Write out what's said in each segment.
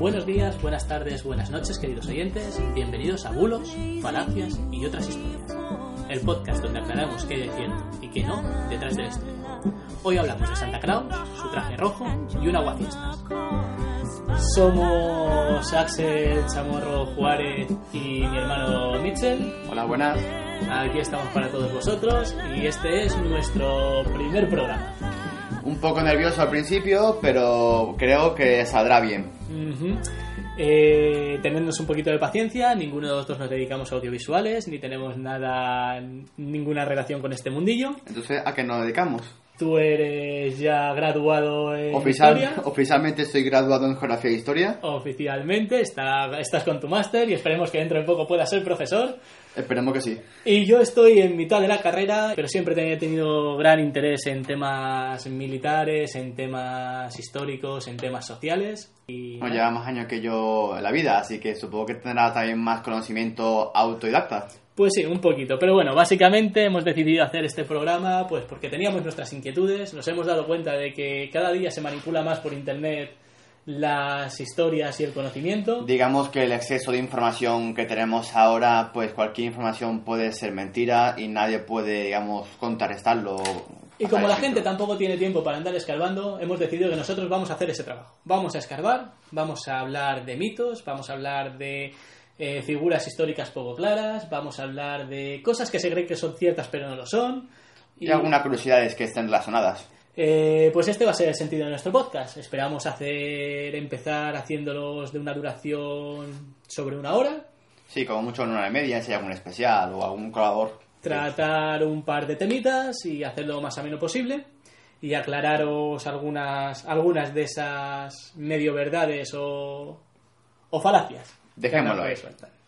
Buenos días, buenas tardes, buenas noches, queridos oyentes. Bienvenidos a Bulos, Falacias y otras historias. El podcast donde aclaramos qué hay cierto y qué no detrás de la historia. Hoy hablamos de Santa Claus, su traje rojo y un aguafiestas. Somos Axel Chamorro Juárez y mi hermano Mitchell. Hola, buenas. Aquí estamos para todos vosotros y este es nuestro primer programa. Un poco nervioso al principio, pero creo que saldrá bien. Tenednos un poquito de paciencia, ninguno de nosotros nos dedicamos a audiovisuales, ni tenemos nada, ninguna relación con este mundillo. Entonces, ¿a qué nos dedicamos? Tú eres ya graduado en Oficial- historia. oficialmente estoy graduado en Geografía e Historia. Oficialmente, está- estás con tu máster y esperemos que dentro de poco puedas ser profesor. Esperemos que sí. Y yo estoy en mitad de la carrera, pero siempre he tenido gran interés en temas militares, en temas históricos, en temas sociales. Y No lleva más años que yo en la vida, así que supongo que tendrá también más conocimiento autodidacta. Pues sí, un poquito. Pero bueno, básicamente hemos decidido hacer este programa pues porque teníamos nuestras inquietudes, nos hemos dado cuenta de que cada día se manipula más por internet las historias y el conocimiento. Digamos que el exceso de información que tenemos ahora, pues cualquier información puede ser mentira y nadie puede, digamos, contrarrestarlo. Y como la gente tampoco tiene tiempo para andar escarbando, hemos decidido que nosotros vamos a hacer ese trabajo. Vamos a escarbar, vamos a hablar de mitos, vamos a hablar de eh, figuras históricas poco claras, vamos a hablar de cosas que se creen que son ciertas pero no lo son. Y algunas curiosidades que estén relacionadas. Eh, pues este va a ser el sentido de nuestro podcast. Esperamos hacer empezar haciéndolos de una duración sobre una hora, Sí, como mucho en una hora y media, si hay algún especial o algún colaborador. tratar un par de temitas y hacerlo lo más ameno posible y aclararos algunas algunas de esas medio verdades o, o falacias. Dejémoslo ahí. soltando.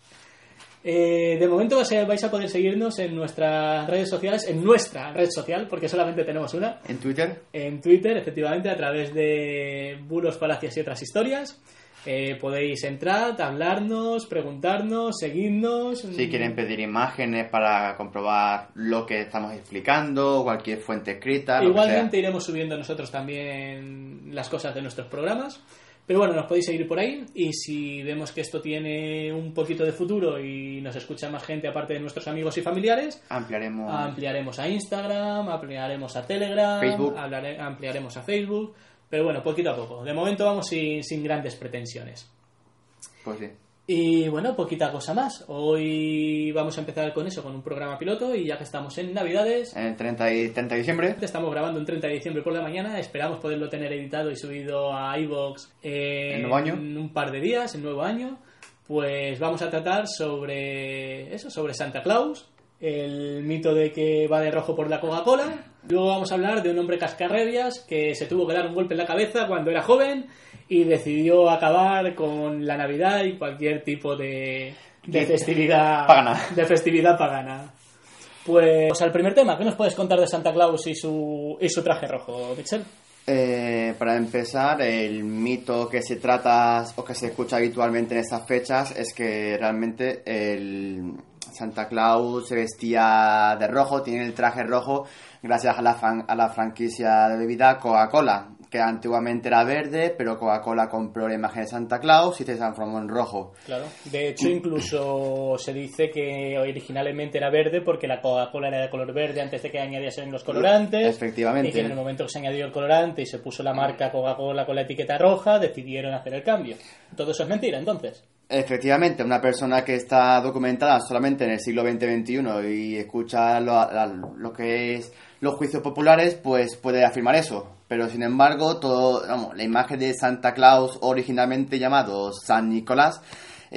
Eh, de momento vais a, vais a poder seguirnos en nuestras redes sociales, en nuestra red social, porque solamente tenemos una, En Twitter, en Twitter, efectivamente, a través de bulos, falacias y otras historias. Eh, podéis entrar, hablarnos, preguntarnos, seguirnos. Si quieren pedir imágenes para comprobar lo que estamos explicando, cualquier fuente escrita, Igualmente iremos subiendo nosotros también las cosas de nuestros programas. Pero bueno, nos podéis seguir por ahí y si vemos que esto tiene un poquito de futuro y nos escucha más gente aparte de nuestros amigos y familiares, ampliaremos. ampliaremos a Instagram, ampliaremos a Telegram, Facebook. hablare- ampliaremos a Facebook. Pero bueno, poquito a poco. De momento vamos sin, sin grandes pretensiones. Pues sí. Y bueno, poquita cosa más. Hoy vamos a empezar con eso, con un programa piloto y ya que estamos en Navidades, En el 30, y 30 de diciembre. Estamos grabando un 30 de diciembre por la mañana. Esperamos poderlo tener editado y subido a iVoox ¿El en año? un par de días, el nuevo año. Pues vamos a tratar sobre eso, sobre Santa Claus, el mito de que va de rojo por la Coca-Cola. Luego vamos a hablar de un hombre cascarrebias que se tuvo que dar un golpe en la cabeza cuando era joven y decidió acabar con la Navidad y cualquier tipo de, de festividad pagana. De festividad pagana. Pues al primer tema, ¿qué nos puedes contar de Santa Claus y su, y su traje rojo, Mitchell? Eh, para empezar, el mito que se trata o que se escucha habitualmente en estas fechas es que realmente el Santa Claus se vestía de rojo, tiene el traje rojo gracias a la, fran- a la franquicia de bebida Coca-Cola, que antiguamente era verde, pero Coca-Cola compró la imagen de Santa Claus y se transformó en rojo. Claro. De hecho, incluso se dice que originalmente era verde porque la Coca-Cola era de color verde antes de que añadiesen los colorantes. Efectivamente. Y que en el momento que se añadió el colorante y se puso la marca Coca-Cola con la etiqueta roja, decidieron hacer el cambio. Todo eso es mentira, entonces. Efectivamente, una persona que está documentada solamente en el siglo XX-XXI y escucha lo, lo que es los juicios populares, pues puede afirmar eso. Pero sin embargo, todo, la imagen de Santa Claus, originalmente llamado San Nicolás,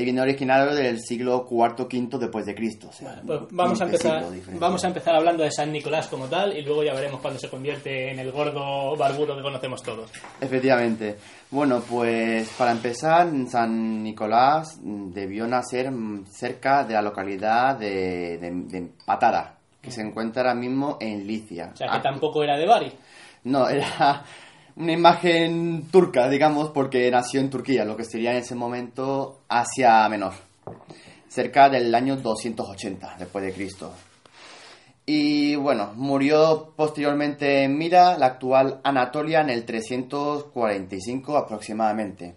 viene originario del siglo IV V después de Cristo. o sea, Pues vamos a 15 empezar vamos a empezar hablando de San Nicolás como tal y luego ya veremos cuando se convierte en el gordo barbudo que conocemos todos. Efectivamente. Bueno, pues para empezar, San Nicolás debió nacer cerca de la localidad de, de, de Patara, que se encuentra ahora mismo en Licia. O sea que Ah, tampoco era de Bari. No, era una imagen turca, digamos, porque nació en Turquía, lo que sería en ese momento Asia Menor, cerca del año 280 después de Cristo. Y bueno, murió posteriormente en Mira, la actual Anatolia, en el 345 aproximadamente.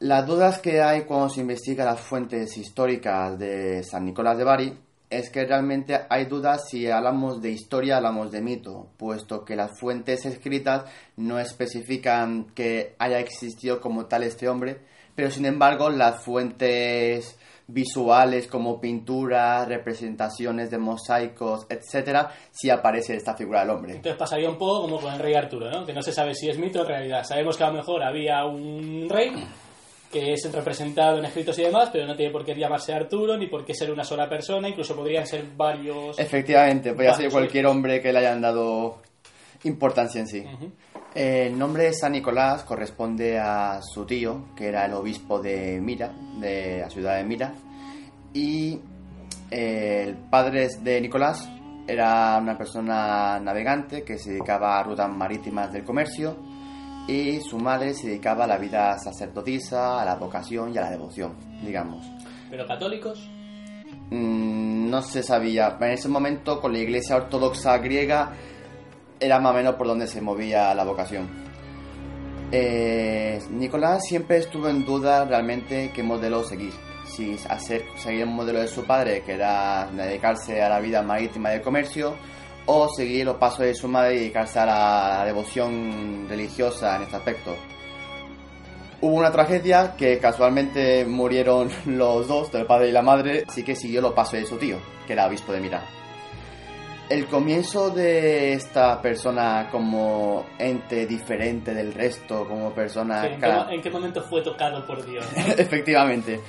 Las dudas que hay cuando se investiga las fuentes históricas de San Nicolás de Bari es que realmente hay dudas si hablamos de historia, hablamos de mito, puesto que las fuentes escritas no especifican que haya existido como tal este hombre, pero sin embargo las fuentes visuales como pinturas, representaciones de mosaicos, etcétera, sí aparece esta figura del hombre. Entonces pasaría un poco como con el rey Arturo, ¿no? Que no se sabe si es mito o realidad. Sabemos que a lo mejor había un rey que es representado en escritos y demás, pero no tiene por qué llamarse Arturo ni por qué ser una sola persona, incluso podrían ser varios. Efectivamente, podría ser cualquier hombre que le hayan dado importancia en sí. Ujú. El nombre de San Nicolás corresponde a su tío, que era el obispo de Mira, de la ciudad de Mira, y eh, el padre de Nicolás era una persona navegante que se dedicaba a rutas marítimas del comercio y su madre se dedicaba a la vida sacerdotisa, a la vocación y a la devoción, digamos. Pero católicos, Mm, no se sabía. En ese momento, con la iglesia ortodoxa griega, era más o menos por donde se movía la vocación. Eh, Nicolás siempre estuvo en duda realmente qué modelo seguir. Si hacer, seguir el modelo de su padre, que era dedicarse a la vida marítima del comercio, o seguir los pasos de su madre y dedicarse a la devoción religiosa en este aspecto. Hubo una tragedia que casualmente murieron los dos, el padre y la madre, así que siguió los pasos de su tío, que era obispo de Mira. El comienzo de esta persona como ente diferente del resto, como persona... ¿en qué, ca- mo- en qué momento fue tocado por Dios? Efectivamente.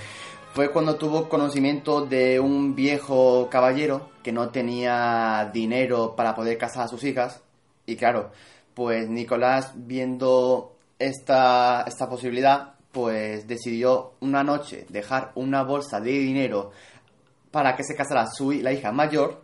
Fue cuando tuvo conocimiento de un viejo caballero que no tenía dinero para poder casar a sus hijas. Y claro, pues Nicolás, viendo esta, esta posibilidad, pues decidió una noche dejar una bolsa de dinero para que se casara su, la hija mayor.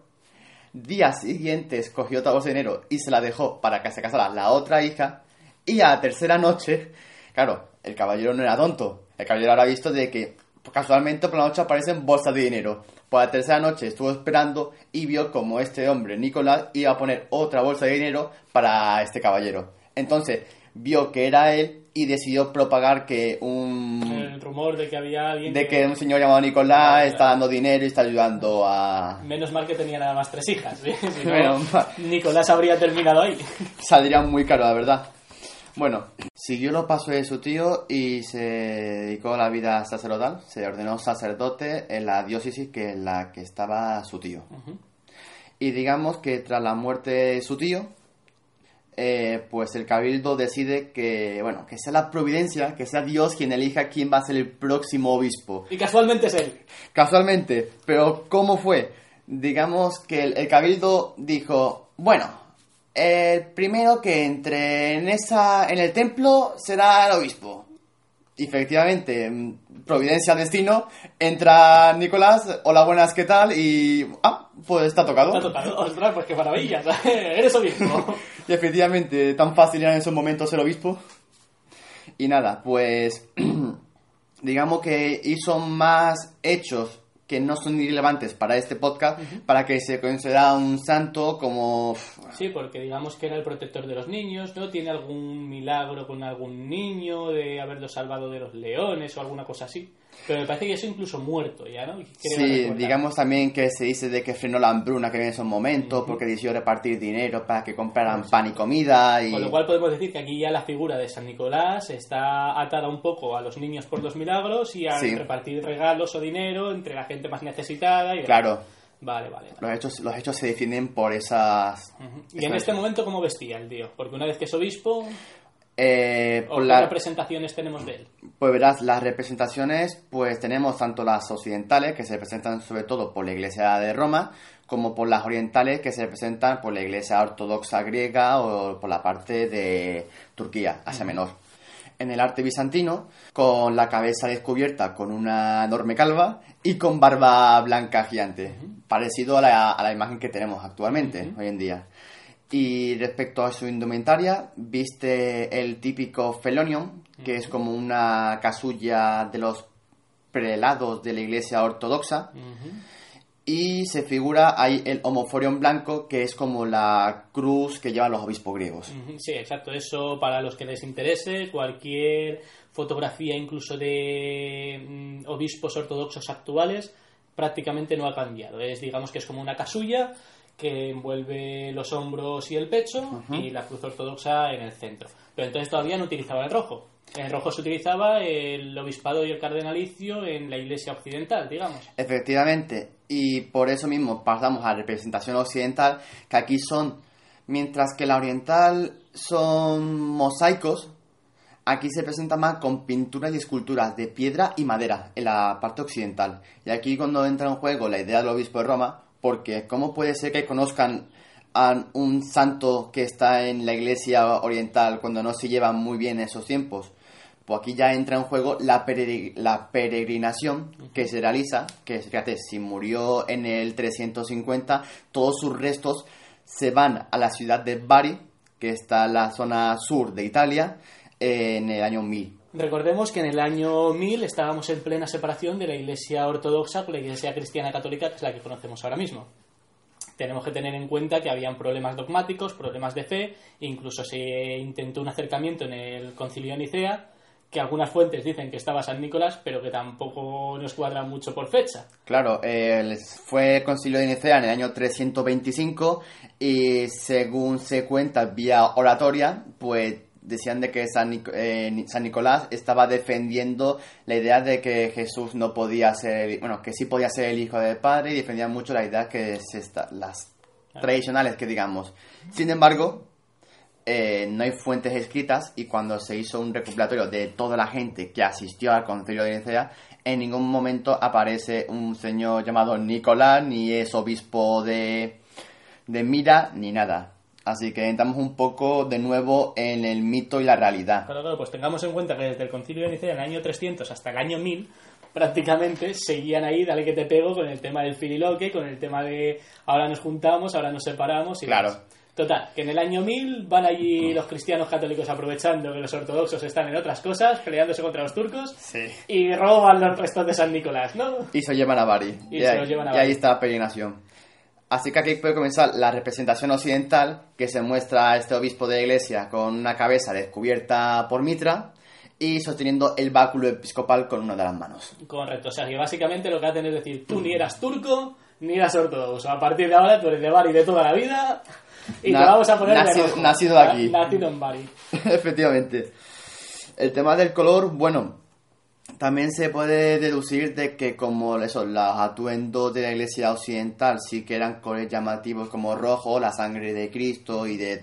Día siguiente escogió otra bolsa de dinero y se la dejó para que se casara la otra hija. Y a la tercera noche, claro, el caballero no era tonto. El caballero habrá visto de que casualmente por la noche aparecen bolsas de dinero. Por la tercera noche estuvo esperando y vio como este hombre, Nicolás, iba a poner otra bolsa de dinero para este caballero. Entonces vio que era él y decidió propagar que un El rumor de que había alguien de que un señor llamado Nicolás Vale, está dando dinero y está ayudando a Menos mal que tenía nada más tres hijas. ¿sí? Si no. Nicolás habría terminado ahí. saldría muy caro, la verdad. Bueno, siguió los pasos de su tío y se dedicó a la vida sacerdotal. Se ordenó sacerdote en la diócesis que en la que estaba su tío. Y digamos que tras la muerte de su tío, eh, pues el cabildo decide que, bueno, que sea la providencia, que sea Dios quien elija quién va a ser el próximo obispo. Y casualmente es él. Casualmente, pero ¿cómo fue? Digamos que el, el cabildo dijo, bueno, el primero que entre en esa en el templo será el obispo. Efectivamente, providencia destino, entra Nicolás, hola buenas, ¿qué tal? Y ah, pues está tocado. Está tocado. Ostras, pues qué maravilla. Eres obispo. Y efectivamente, tan fácil era en esos momentos ser obispo. Y nada, pues digamos que hizo más hechos que no son irrelevantes para este podcast, para que se considera un santo como... Sí, porque digamos que era el protector de los niños, ¿no? Tiene algún milagro con algún niño de haberlo salvado de los leones o alguna cosa así. Pero me parece que eso incluso muerto ya, ¿no? Sí, digamos también que se dice de que frenó la hambruna que en esos momentos, porque decidió repartir dinero para que compraran pan y comida y... Con lo cual podemos decir que aquí ya la figura de San Nicolás está atada un poco a los niños por los milagros y a Sí. repartir regalos o dinero entre la gente más necesitada. Y Claro, Vale, vale. los hechos, los hechos se definen por esas... Ujú. Y en este momento, ¿cómo vestía el tío? Porque una vez que es obispo, Eh, ¿O qué la- representaciones tenemos de él? Pues verás, las representaciones, pues tenemos tanto las occidentales, que se representan sobre todo por la Iglesia de Roma, como por las orientales, que se representan por la Iglesia ortodoxa griega o por la parte de Turquía, Asia Menor. En el arte bizantino, con la cabeza descubierta con una enorme calva y con barba blanca gigante, parecido a la, a la imagen que tenemos actualmente, hoy en día. Y respecto a su indumentaria, viste el típico felonium, que es como una casulla de los prelados de la iglesia ortodoxa. Y se figura ahí el homoforion blanco, que es como la cruz que llevan los obispos griegos. Sí, exacto. Eso para los que les interese, cualquier fotografía incluso de mm, obispos ortodoxos actuales prácticamente no ha cambiado. Es, digamos que es como una casulla que envuelve los hombros y el pecho y la cruz ortodoxa en el centro. Pero entonces todavía no utilizaba el rojo. El rojo se utilizaba el obispado y el cardenalicio en la iglesia occidental, digamos. Efectivamente, y por eso mismo pasamos a la representación occidental, que aquí son, mientras que la oriental son mosaicos, aquí se presenta más con pinturas y esculturas de piedra y madera en la parte occidental. Y aquí cuando entra en juego la idea del obispo de Roma, porque ¿cómo puede ser que conozcan a un santo que está en la iglesia oriental cuando no se llevan muy bien esos tiempos? Pues aquí ya entra en juego la, peregri- la peregrinación que se realiza, que fíjate, si murió en el 350, todos sus restos se van a la ciudad de Bari, que está en la zona sur de Italia, en el año 1000. Recordemos que en el año 1000 estábamos en plena separación de la Iglesia ortodoxa con la Iglesia cristiana católica, que es la que conocemos ahora mismo. Tenemos que tener en cuenta que habían problemas dogmáticos, problemas de fe, incluso se intentó un acercamiento en el concilio de Nicea, que algunas fuentes dicen que estaba San Nicolás, pero que tampoco nos cuadran mucho por fecha. Claro, el- fue concilio de Nicea en el año 325 y según se cuenta vía oratoria, pues decían de que San, Nic- eh, San Nicolás estaba defendiendo la idea de que Jesús no podía ser, el- bueno, que sí podía ser el hijo del Padre y defendían mucho la idea que se está, las tradicionales que digamos. Sin embargo, eh, no hay fuentes escritas y cuando se hizo un recopilatorio de toda la gente que asistió al concilio de Nicea, en ningún momento aparece un señor llamado Nicolás, ni es obispo de, de Mira, ni nada. Así que entramos un poco de nuevo en el mito y la realidad. Claro, claro, pues tengamos en cuenta que desde el concilio de Nicea en el año 300 hasta el año 1000 prácticamente seguían ahí, dale que te pego, con el tema del fililoque, con el tema de ahora nos juntamos, ahora nos separamos y Claro. Total, que en el año 1000 van allí los cristianos católicos aprovechando que los ortodoxos están en otras cosas, peleándose contra los turcos, Sí. y roban los restos de San Nicolás, ¿no? Y se llevan a Bari. Y se ahí, lo llevan a y Bari. ahí está la peregrinación. Así que aquí puede comenzar la representación occidental, que se muestra a este obispo de la iglesia con una cabeza descubierta por Mitra y sosteniendo el báculo episcopal con una de las manos. Correcto, o sea que básicamente lo que hacen es decir, tú ni eras turco, ni eras ortodoxo, a partir de ahora tú eres de Bari de toda la vida y Na- te vamos a poner de nacido- nacido aquí. Na- Nacido en Bari. Efectivamente. El tema del color, bueno, también se puede deducir de que como eso, los atuendos de la iglesia occidental sí que eran colores llamativos como rojo, la sangre de Cristo y de,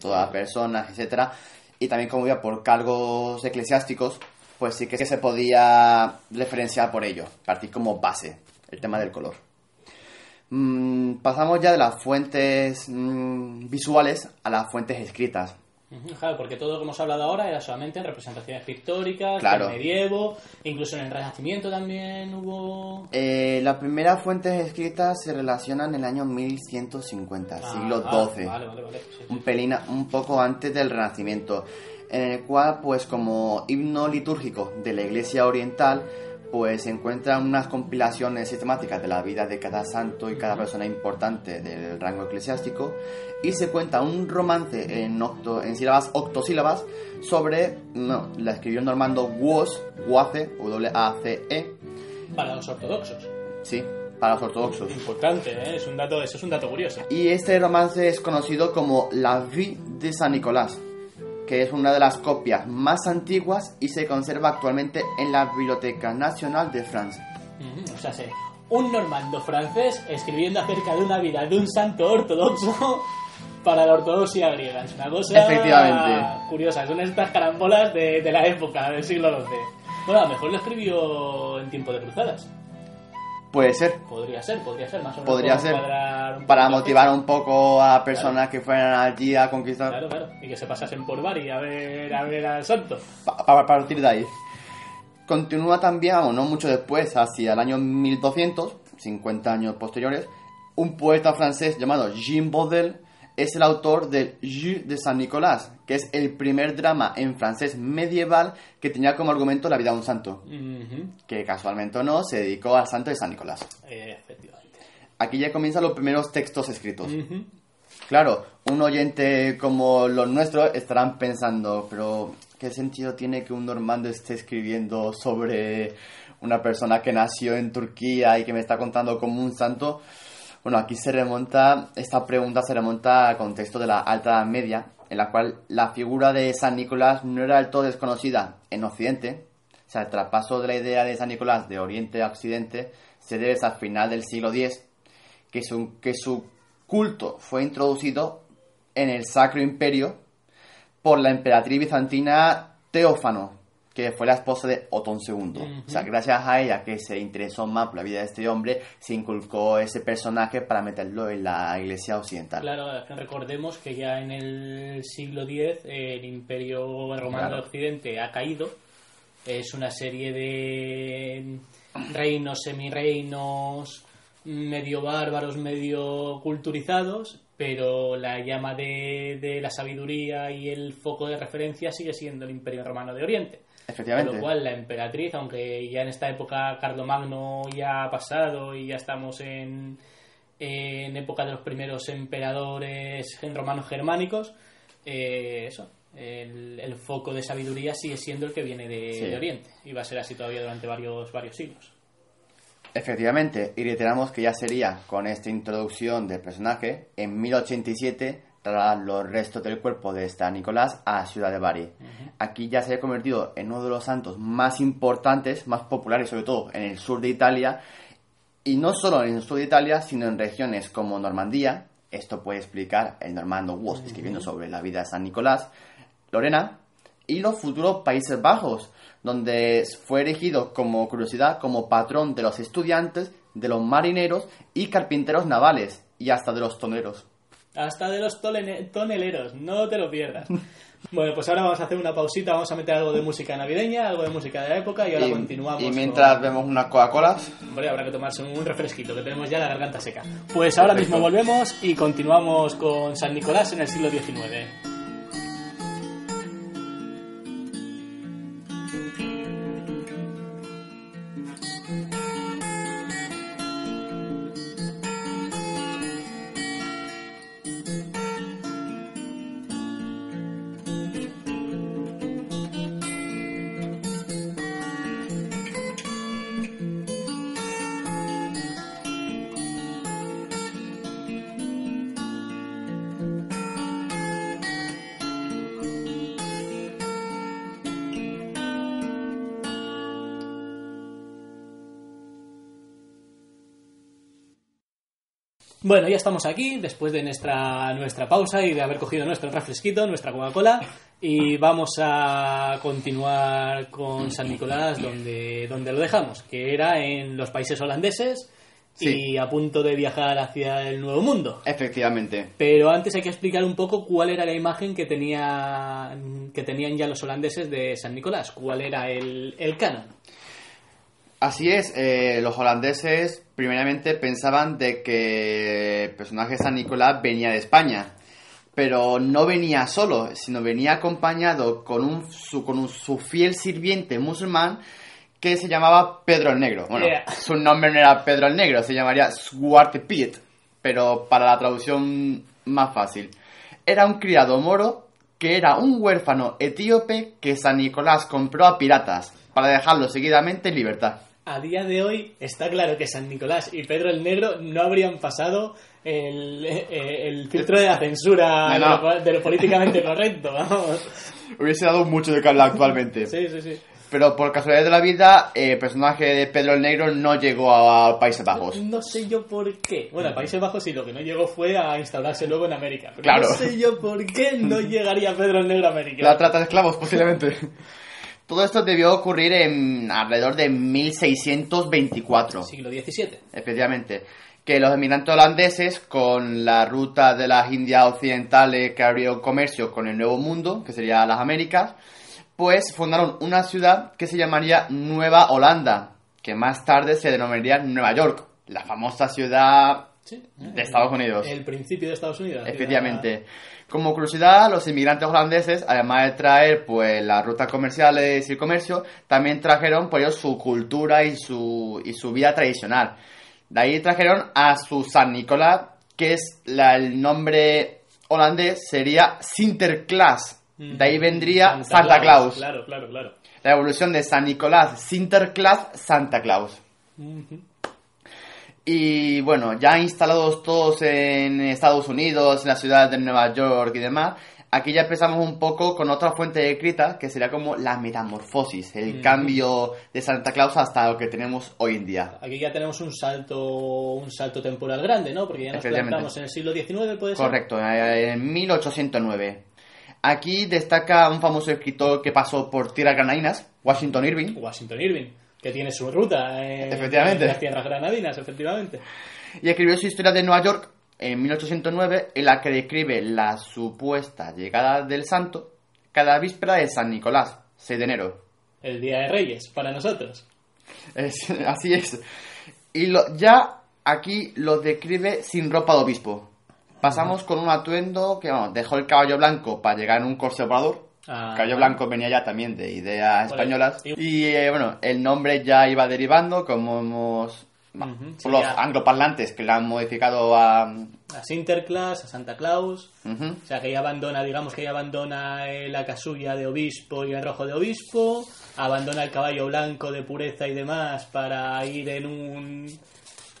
todas las personas, etcétera, y también como ya por cargos eclesiásticos, pues sí que se podía referenciar por ello, partir como base el tema del color. Mm, pasamos ya de las fuentes mm, visuales a las fuentes escritas. Claro, porque todo lo que hemos hablado ahora era solamente en representaciones pictóricas, Claro. del medievo, incluso en el Renacimiento también hubo... Eh, las primeras fuentes escritas se relacionan en el año 1150, siglo Ah, XII, Vale, vale, vale. sí. un pelín, un poco antes del Renacimiento, en el cual, pues como himno litúrgico de la Iglesia Oriental, pues se encuentran unas compilaciones sistemáticas de la vida de cada santo y cada persona importante del rango eclesiástico, y se cuenta un romance en, octo, en sílabas octosílabas sobre, no, la escribió normando Woz, Wace, W-A-C-E, Para los ortodoxos. sí, para los ortodoxos. Importante, ¿eh? Es un dato, eso es un dato curioso. Y este romance es conocido como La Vie de San Nicolás, que es una de las copias más antiguas y se conserva actualmente en la Biblioteca Nacional de Francia. O sea, sí, un normando francés escribiendo acerca de una vida de un santo ortodoxo para la ortodoxia griega. Es una cosa Efectivamente. curiosa. Son estas carambolas de, de la época, del siglo XI. Bueno, a lo mejor lo escribió en tiempo de cruzadas. Puede ser. Podría ser, podría ser, más o menos. Podría ser. Para motivar un poco a personas que fueran allí a conquistar. Claro, claro. Y que se pasasen por Bari a ver, a ver al santo. Para partir de ahí. Continúa también, o no mucho después, hacia el año 1200, 50 años posteriores, un poeta francés llamado Jean Baudel es el autor del Jeu de San Nicolás, que es el primer drama en francés medieval que tenía como argumento la vida de un santo, que casualmente o no se dedicó al santo de San Nicolás. Eh, efectivamente. Aquí ya comienzan los primeros textos escritos. Claro, un oyente como los nuestros estarán pensando, pero ¿qué sentido tiene que un normando esté escribiendo sobre una persona que nació en Turquía y que me está contando como un santo? Bueno, aquí se remonta, esta pregunta se remonta al contexto de la Alta Edad Media, en la cual la figura de San Nicolás no era del todo desconocida en Occidente. O sea, el traspaso de la idea de San Nicolás de Oriente a Occidente se debe al final del siglo X, que su, que su culto fue introducido en el Sacro Imperio por la emperatriz bizantina Teófano, que fue la esposa de Otón II. O sea, gracias a ella, que se interesó más por la vida de este hombre, se inculcó ese personaje para meterlo en la iglesia occidental. Claro, recordemos que ya en el siglo X el Imperio Romano Claro. de Occidente ha caído. Es una serie de reinos, semireinos, medio bárbaros, medio culturizados, pero la llama de, de la sabiduría y el foco de referencia sigue siendo el Imperio Romano de Oriente. Con Efectivamente. lo cual, la emperatriz, aunque ya en esta época Carlomagno ya ha pasado y ya estamos en, en época de los primeros emperadores romanos germánicos, eh, eso, el, el foco de sabiduría sigue siendo el que viene de, Sí. de Oriente y va a ser así todavía durante varios, varios siglos. Efectivamente, y reiteramos que ya sería con esta introducción del personaje, en 1087 trasladar los restos del cuerpo de San Nicolás a Ciudad de Bari. Aquí ya se ha convertido en uno de los santos más importantes, más populares, sobre todo en el sur de Italia, y no solo en el sur de Italia, sino en regiones como Normandía, esto puede explicar el normando Woz escribiendo sobre la vida de San Nicolás, Lorena y los futuros Países Bajos, donde fue elegido como curiosidad como patrón de los estudiantes, de los marineros y carpinteros navales y hasta de los toneros. Hasta de los toneleros, no te lo pierdas. Bueno, pues ahora vamos a hacer una pausita, vamos a meter algo de música navideña, algo de música de la época y ahora y, continuamos. y con- mientras vemos unas Coca-Colas, Hombre, habrá que tomarse un refresquito, que tenemos ya la garganta seca. Pues ahora Perfecto. mismo volvemos y continuamos con San Nicolás en el siglo XIX. Bueno, ya estamos aquí, después de nuestra, nuestra pausa y de haber cogido nuestro refresquito, nuestra Coca-Cola, y vamos a continuar con San Nicolás donde, donde lo dejamos, que era en los países holandeses y a punto de viajar hacia el Nuevo Mundo. efectivamente. Pero antes hay que explicar un poco cuál era la imagen que, tenía, que tenían ya los holandeses de San Nicolás, cuál era el, el canon. Así es, eh, los holandeses primeramente pensaban de que el personaje de San Nicolás venía de España, pero no venía solo, sino venía acompañado con, un, su, con un- su fiel sirviente musulmán que se llamaba Pedro el Negro. Bueno, Yeah. su nombre no era Pedro el Negro, se llamaría Swarte Piet, pero para la traducción más fácil. Era un criado moro que era un huérfano etíope que San Nicolás compró a piratas para dejarlo seguidamente en libertad. A día de hoy está claro que San Nicolás y Pedro el Negro no habrían pasado el, eh, el filtro de la censura No, no. De, lo, de lo políticamente correcto, vamos. Hubiese dado mucho de que hablar actualmente. Sí, sí, sí. Pero por casualidad de la vida, el personaje de Pedro el Negro no llegó a Países Bajos. No sé yo por qué. Bueno, a Países Bajos sí, lo que no llegó fue a instaurarse luego en América. Pero Claro. no sé yo por qué no llegaría Pedro el Negro a América. La trata de esclavos, posiblemente. Todo esto debió ocurrir en alrededor de 1624. Siglo XVII. Efectivamente. Que los emigrantes holandeses, con la ruta de las Indias Occidentales que abrió comercio con el Nuevo Mundo, que sería las Américas, pues fundaron una ciudad que se llamaría Nueva Holanda, que más tarde se denominaría Nueva York, la famosa ciudad Sí. de Estados Unidos. El principio de Estados Unidos. Efectivamente. Como curiosidad, los inmigrantes holandeses, además de traer pues las rutas comerciales y el comercio, también trajeron por ellos su cultura y su, y su vida tradicional. De ahí trajeron a su San Nicolás, que es la- el nombre holandés, sería Sinterklaas. De ahí vendría Santa, Claus. Claro, claro, claro. La evolución de San Nicolás, Sinterklaas, Santa Claus. Ujú. Y bueno, ya instalados todos en Estados Unidos, en la ciudad de Nueva York y demás, aquí ya empezamos un poco con otra fuente de escrita que sería como la metamorfosis, el cambio de Santa Claus hasta lo que tenemos hoy en día. Aquí ya tenemos un salto un salto temporal grande, ¿no? Porque ya nos plantamos en el siglo XIX, puede ser. Correcto, en 1809. Aquí destaca un famoso escritor que pasó por tierras granadinas, Washington Irving. Washington Irving, que tiene su ruta en, Efectivamente. en las tierras granadinas, efectivamente. y escribió su historia de Nueva York en 1809, en la que describe la supuesta llegada del santo cada víspera de San Nicolás, 6 de enero. El Día de Reyes, para nosotros. Es- así es. Y lo, ya aquí lo describe sin ropa de obispo. Pasamos con un atuendo que vamos, dejó el caballo blanco para llegar en un corse volador. Ah, caballo blanco venía ya también de ideas españolas. Y- Y eh, bueno, el nombre ya iba derivando, como hemos. Por los ya. angloparlantes que le han modificado a. A Sinterklaas, a Santa Claus. O sea, que ella abandona, digamos que ella abandona eh, la casulla de obispo y el rojo de obispo, abandona el caballo blanco de pureza y demás para ir en un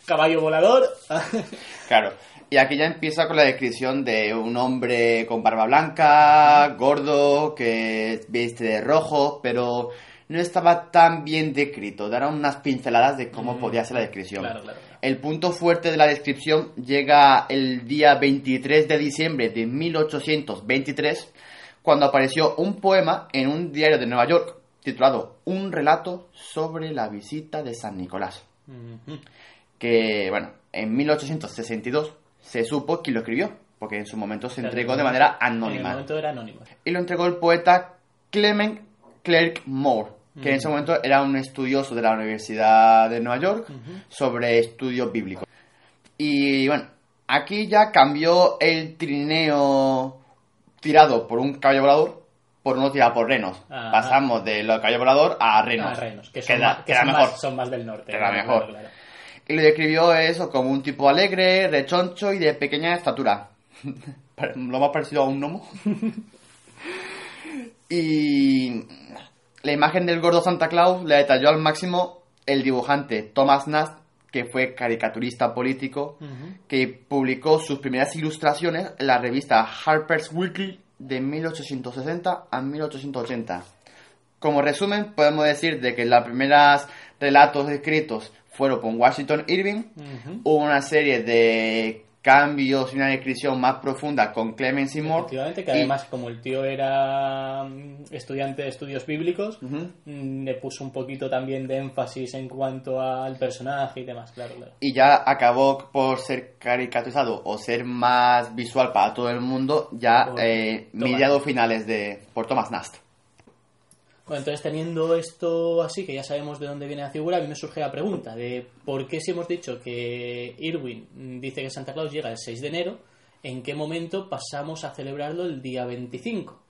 caballo volador. Claro. Y aquí ya empieza con la descripción de un hombre con barba blanca, gordo, que viste de rojo, pero no estaba tan bien descrito. Dará unas pinceladas de cómo Mm, podía ser la descripción. Claro, claro. claro. El punto fuerte de la descripción llega el día 23 de diciembre de 1823, cuando apareció un poema en un diario de Nueva York titulado Un relato sobre la visita de San Nicolás que, bueno, en 1862 se supo quién lo escribió, porque en su momento se entregó en de manera momento- En el anónima. momento era anónimo. Y lo entregó el poeta Clement Clerk Moore, que en ese momento era un estudioso de la Universidad de Nueva York sobre estudios bíblicos. Y bueno, aquí ya cambió el trineo tirado por un caballo volador por uno tirado por renos. Ajá. Pasamos de lo caballo volador a renos. Ah, renos, que son, más, que queda son mejor. son más del norte. Claro, mejor. claro. Y le describió eso como un tipo alegre, rechoncho y de pequeña estatura. Lo más parecido a un gnomo. y la imagen del gordo Santa Claus le detalló al máximo el dibujante Thomas Nast, que fue caricaturista político, que publicó sus primeras ilustraciones en la revista Harper's Weekly de 1860 a 1880. Como resumen, podemos decir de que los primeros relatos escritos fueron por Washington Irving, hubo una serie de cambios y una descripción más profunda con Clemens y Moore. Efectivamente, que y- además, como el tío era mm, estudiante de estudios bíblicos, mm, le puso un poquito también de énfasis en cuanto al personaje y demás, claro, claro. y ya acabó por ser caricaturizado o ser más visual para todo el mundo ya Por eh, mediados finales de por Thomas Nast. Bueno, entonces teniendo esto así, que ya sabemos de dónde viene la figura, a mí me surge la pregunta de por qué si hemos dicho que Irwin mm, dice que Santa Claus llega el 6 de enero, ¿en qué momento pasamos a celebrarlo el día 25?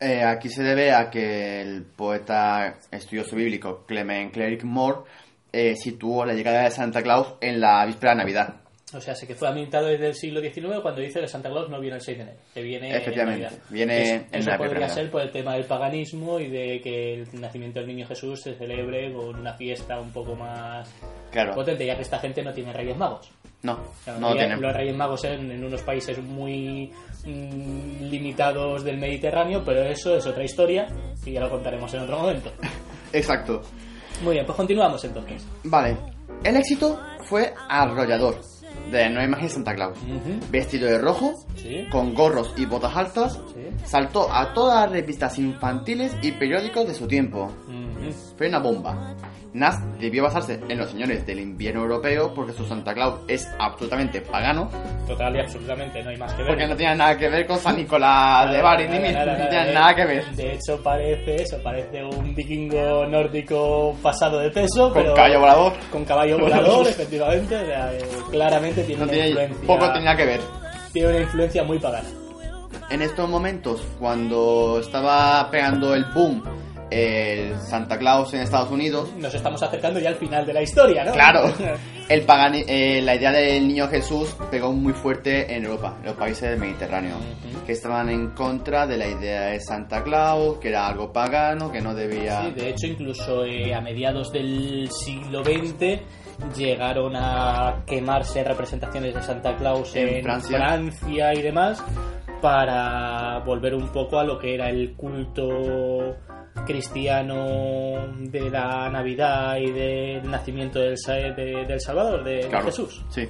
Eh, aquí se debe a que el poeta estudioso bíblico Clement Cleric Moore eh, situó la llegada de Santa Claus en la víspera de Navidad. O sea, sé que fue a mitad del siglo XIX cuando dice que Santa Claus no viene el 6 de enero, que viene en Efectivamente, Navidad. viene es- en Eso podría ser por el tema del paganismo y de que el nacimiento del niño Jesús se celebre con una fiesta un poco más Claro. potente, ya que esta gente no tiene reyes magos. No, no tienen. Los Reyes Magos en, en unos países muy mm, limitados del Mediterráneo, pero eso es otra historia y ya lo contaremos en otro momento. Exacto. Muy bien, pues continuamos entonces. Vale. El éxito fue arrollador. De no imagen Santa Claus. Vestido de rojo, Sí, con gorros y botas altas, sí. saltó a todas las revistas infantiles y periódicos de su tiempo. Fue una bomba. Nas debió basarse en los señores del invierno europeo porque su Santa Claus es absolutamente pagano, Total y absolutamente, no hay más que ver. porque no tiene nada que ver con San Nicolás de Bari ni Nada, mi- nada, no tiene de- nada que ver. De hecho, parece eso, parece un vikingo nórdico pasado de peso, Con pero caballo volador. con caballo volador, efectivamente. o sea, eh, tiene No una tiene, influencia. poco tenía que ver. Tiene una influencia muy pagana. En estos momentos, cuando estaba pegando el boom el Santa Claus en Estados Unidos, Nos estamos acercando ya al final de la historia, ¿no? Claro, el pagani- eh, la idea del niño Jesús pegó muy fuerte en Europa, en los países del Mediterráneo, Ujú. que estaban en contra de la idea de Santa Claus, que era algo pagano, que no debía... Sí, de hecho, incluso eh, a mediados del siglo XX llegaron a quemarse representaciones de Santa Claus En en, Francia. Francia y demás para volver un poco a lo que era el culto cristiano de la Navidad y del nacimiento del, de- del Salvador, de, Jesús. Sí.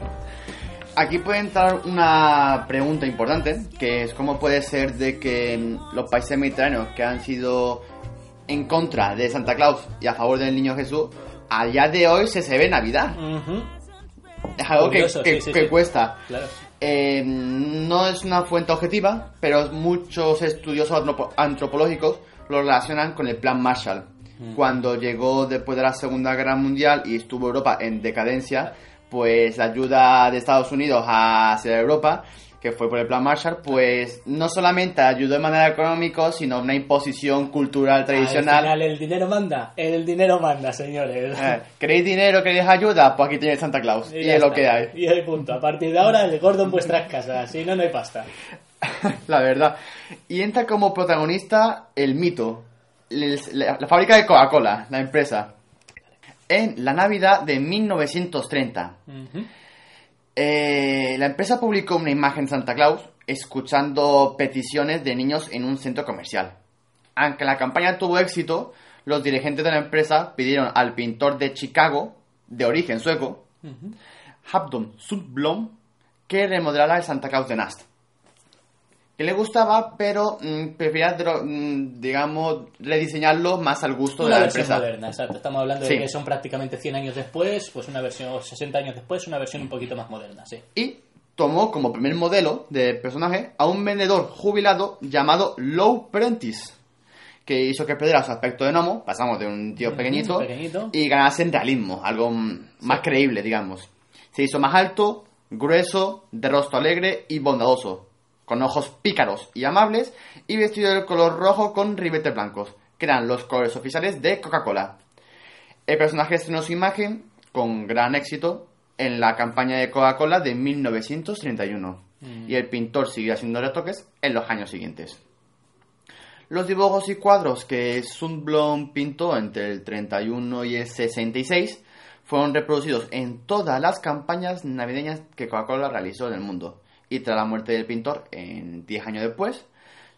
Aquí puede entrar una pregunta importante, que es cómo puede ser de que los países mediterráneos que han sido en contra de Santa Claus y a favor del niño Jesús, a día de hoy se se ve Navidad. Es algo que, Curioso, que- sí, sí, que sí. cuesta. claro. Eh, no es una fuente objetiva, pero muchos estudiosos antropo- antropológicos lo relacionan con el Plan Marshall. Cuando llegó después de la Segunda Guerra Mundial y estuvo Europa en decadencia, pues la ayuda de Estados Unidos hacia Europa, que fue por el Plan Marshall, pues no solamente ayudó de manera económica, sino una imposición cultural Al tradicional. final el dinero manda, el dinero manda, señores. Eh, ¿Queréis dinero? ¿Queréis ayuda? Pues aquí tenéis Santa Claus. Y, es lo que hay. Y el punto. A partir de ahora, el gordo en vuestras casas. Si no, no hay pasta. la verdad. Y entra como protagonista el mito. La, la fábrica de Coca-Cola, la empresa. En la Navidad de 1930. Ujú. Eh, la empresa publicó una imagen de Santa Claus escuchando peticiones de niños en un centro comercial. Aunque la campaña tuvo éxito, los dirigentes de la empresa pidieron al pintor de Chicago, de origen sueco, Ujú. Habdon Sundblom, que remodelara el Santa Claus de Nast. Que le gustaba, pero mm, prefería, dro- mm, digamos, rediseñarlo más al gusto de la versión empresa. moderna, exacto. Estamos hablando Sí. de que son prácticamente 100 años después, pues una versión, o 60 años después, una versión un poquito más moderna, sí. Y tomó como primer modelo de personaje a un vendedor jubilado llamado Low Prentice, que hizo que perdiera su aspecto de gnomo, pasamos de un tío pequeñito, pequeñito. y ganase en realismo, algo más creíble, digamos. Se hizo más alto, grueso, de rostro alegre y bondadoso, con ojos pícaros y amables, y vestido de color rojo con ribetes blancos, que eran los colores oficiales de Coca-Cola. El personaje estrenó su imagen con gran éxito en la campaña de Coca-Cola de 1931 y el pintor siguió haciendo retoques en los años siguientes. Los dibujos y cuadros que Sundblom pintó entre el 31 y el 66 fueron reproducidos en todas las campañas navideñas que Coca-Cola realizó en el mundo. Y tras la muerte del pintor, en 10 años después,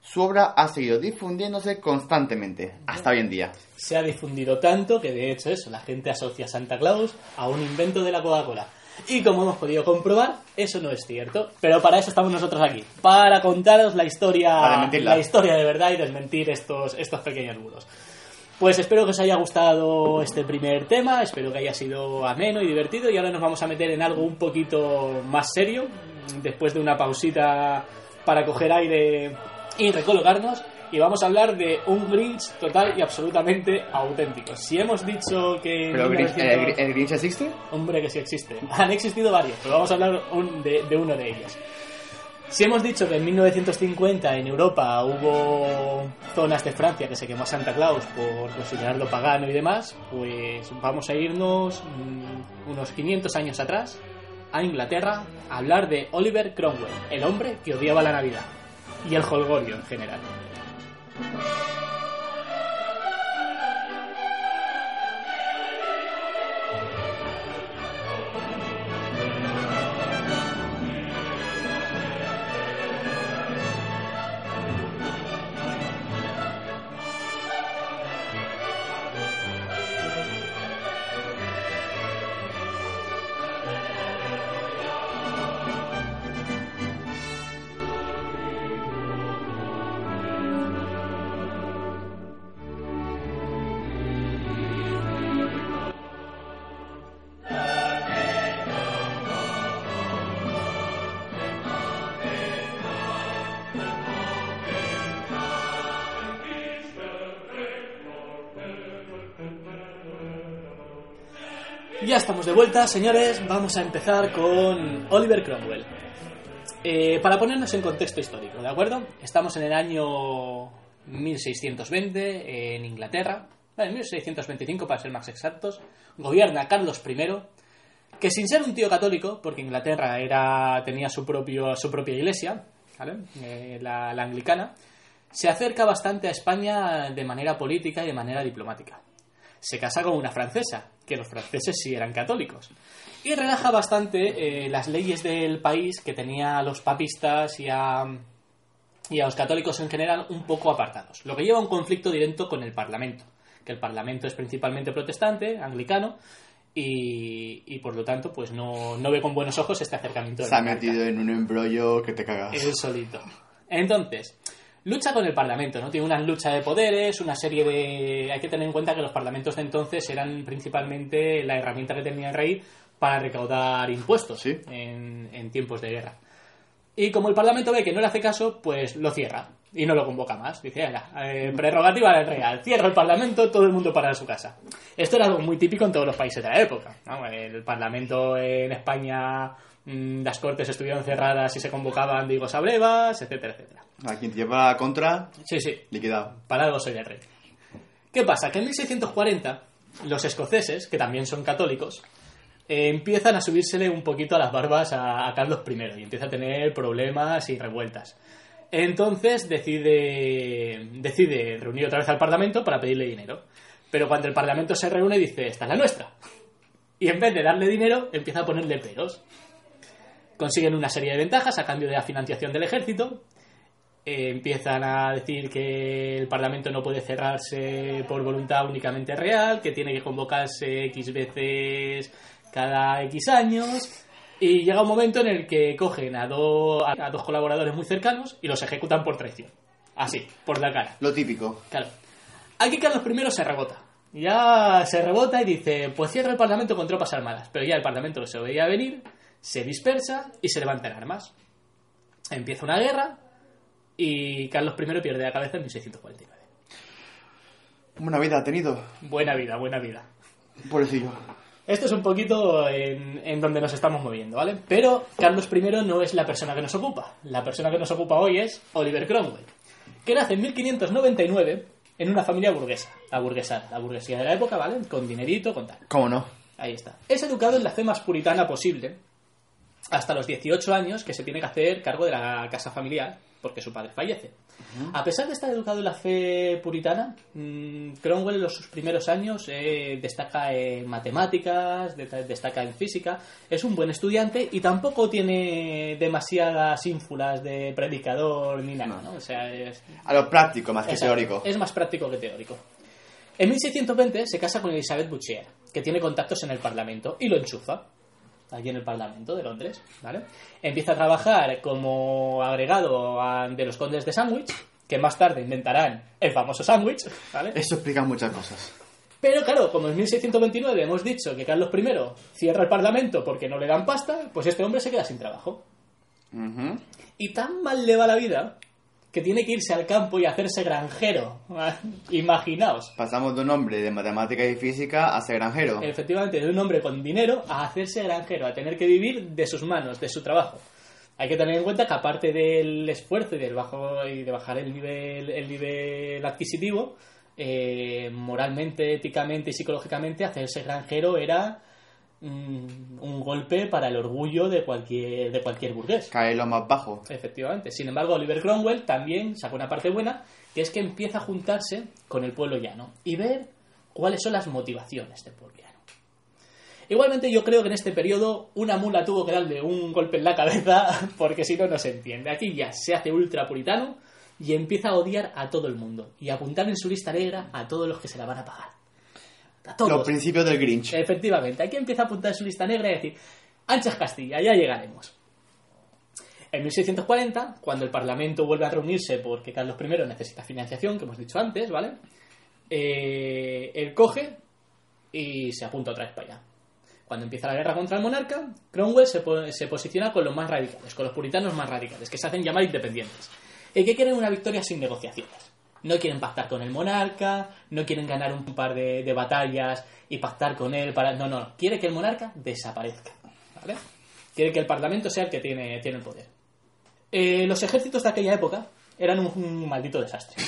su obra ha seguido difundiéndose constantemente, hasta hoy en día. Se ha difundido tanto que de hecho eso, la gente asocia a Santa Claus a un invento de la Coca-Cola. Y como hemos podido comprobar, eso no es cierto. Pero para eso estamos nosotros aquí, para contaros la historia, la historia de verdad y desmentir estos, estos pequeños bulos. Pues espero que os haya gustado este primer tema, espero que haya sido ameno y divertido y ahora nos vamos a meter en algo un poquito más serio, después de una pausita para coger aire y recolocarnos y vamos a hablar de un Grinch total y absolutamente auténtico. Si hemos dicho que... en ¿Pero el Grinch, 1900 el Grinch- el Grinch existe? Hombre, que sí existe. Han existido varios, pero vamos a hablar un- de, de uno de ellos. Si hemos dicho que en 1950 en Europa hubo zonas de Francia que se quemó a Santa Claus por considerarlo pagano y demás, pues vamos a irnos mm, unos 500 años atrás a Inglaterra a hablar de Oliver Cromwell, el hombre que odiaba la Navidad y el holgorio en general. Ya estamos de vuelta, señores. Vamos a empezar con Oliver Cromwell. Eh, para ponernos en contexto histórico, ¿de acuerdo? Estamos en el año 1620 en Inglaterra, en 1625 para ser más exactos. Gobierna Carlos I, que sin ser un tío católico, porque Inglaterra era, tenía su, propio, su propia iglesia, ¿vale? Eh, la, la anglicana, se acerca bastante a España de manera política y de manera diplomática. Se casa con una francesa, que los franceses sí eran católicos. Y relaja bastante eh, las leyes del país que tenía a los papistas y a, y a los católicos en general un poco apartados. Lo que lleva a un conflicto directo con el Parlamento, que el Parlamento es principalmente protestante, anglicano, y, y por lo tanto pues no, no ve con buenos ojos este acercamiento. Se ha metido en un embrollo que te cagas. Él solito. Entonces, lucha con el Parlamento, ¿no? Tiene una lucha de poderes, una serie de... Hay que tener en cuenta que los parlamentos de entonces eran principalmente la herramienta que tenía el rey para recaudar impuestos Sí. en, en tiempos de guerra. Y como el Parlamento ve que no le hace caso, pues lo cierra y no lo convoca más. Dice, "Ala, eh, prerrogativa del Real, cierra el Parlamento, todo el mundo para a su casa. Esto era algo muy típico en todos los países de la época. ¿no? El Parlamento en España, mm, las cortes estuvieron cerradas y se convocaban digos a brevas, etcétera, etcétera. A quien lleva contra, Sí, sí, liquidado. para algo soy el rey. ¿Qué pasa? Que en 1640 los escoceses, que también son católicos, eh, empiezan a subírsele un poquito a las barbas a, a Carlos I y empieza a tener problemas y revueltas. Entonces decide, decide reunir otra vez al Parlamento para pedirle dinero. Pero cuando el Parlamento se reúne dice, esta es la nuestra. Y en vez de darle dinero, empieza a ponerle peros. Consiguen una serie de ventajas a cambio de la financiación del ejército, eh, empiezan a decir que el Parlamento no puede cerrarse por voluntad únicamente real, que tiene que convocarse X veces cada X años. Y llega un momento en el que cogen a, do- a dos colaboradores muy cercanos y los ejecutan por traición. Así, por la cara. Lo típico. Claro. Aquí Carlos I se rebota. Ya se rebota y dice, pues cierra el Parlamento con tropas armadas. Pero ya el Parlamento se veía venir, se dispersa y se levanta en armas. Empieza una guerra y Carlos I pierde la cabeza en 1649. Buena vida ha tenido. Buena vida, buena vida. Pobrecillo. Esto es un poquito en, en donde nos estamos moviendo, ¿vale? Pero Carlos I no es la persona que nos ocupa. La persona que nos ocupa hoy es Oliver Cromwell, que nace en 1599 en una familia burguesa. La burguesa, la burguesía de la época, ¿vale? Con dinerito, con tal. ¿Cómo no? Ahí está. Es educado en la fe más puritana posible, hasta los 18 años que se tiene que hacer cargo de la casa familiar, porque su padre fallece. A pesar de estar educado en la fe puritana, mm, Cromwell en los sus primeros años eh, destaca en matemáticas, de- destaca en física, es un buen estudiante y tampoco tiene demasiadas ínfulas de predicador ni nada, ¿no? O sea, es, A lo práctico más que Exacto. teórico. Es más práctico que teórico. En 1620 se casa con Elizabeth Bouchier, que tiene contactos en el Parlamento y lo enchufa. Allí en el Parlamento de Londres, ¿vale? Empieza a trabajar como agregado a- de los condes de Sandwich, que más tarde inventarán el famoso sándwich, ¿vale? Eso explica muchas cosas. Pero claro, como en 1629 hemos dicho que Carlos I cierra el Parlamento porque no le dan pasta, pues este hombre se queda sin trabajo. Y tan mal le va la vida que tiene que irse al campo y hacerse granjero. Imaginaos. Pasamos de un hombre de matemática y física a ser granjero. Efectivamente, de un hombre con dinero a hacerse granjero, a tener que vivir de sus manos, de su trabajo. Hay que tener en cuenta que aparte del esfuerzo y, del bajo, y de bajar el nivel, el nivel adquisitivo, eh, moralmente, éticamente y psicológicamente, hacerse granjero era mm, un golpe para el orgullo de cualquier, de cualquier burgués. Cae lo más bajo. Efectivamente. Sin embargo, Oliver Cromwell también saca una parte buena, que es que empieza a juntarse con el pueblo llano y ver cuáles son las motivaciones del pueblo llano. Igualmente yo creo que en este periodo una mula tuvo que darle un golpe en la cabeza porque si no, no se entiende. Aquí ya se hace ultra puritano y empieza a odiar a todo el mundo y a apuntar en su lista negra a todos los que se la van a pagar. A todos. Los principios del Grinch. Efectivamente, aquí empieza a apuntar su lista negra y decir, anchas Castilla, ya llegaremos. En 1640, cuando el Parlamento vuelve a reunirse porque Carlos I necesita financiación, que hemos dicho antes, ¿vale? Eh, él coge y se apunta otra vez para allá. Cuando empieza la guerra contra el monarca, Cromwell se, po- se posiciona con los más radicales, con los puritanos más radicales, que se hacen llamar independientes, y que quieren una victoria sin negociaciones. No quieren pactar con el monarca, no quieren ganar un par de, batallas y pactar con él para... No, no, quiere que el monarca desaparezca. ¿Vale? Quiere que el parlamento sea el que tiene, tiene el poder. Eh, los ejércitos de aquella época eran un, un maldito desastre.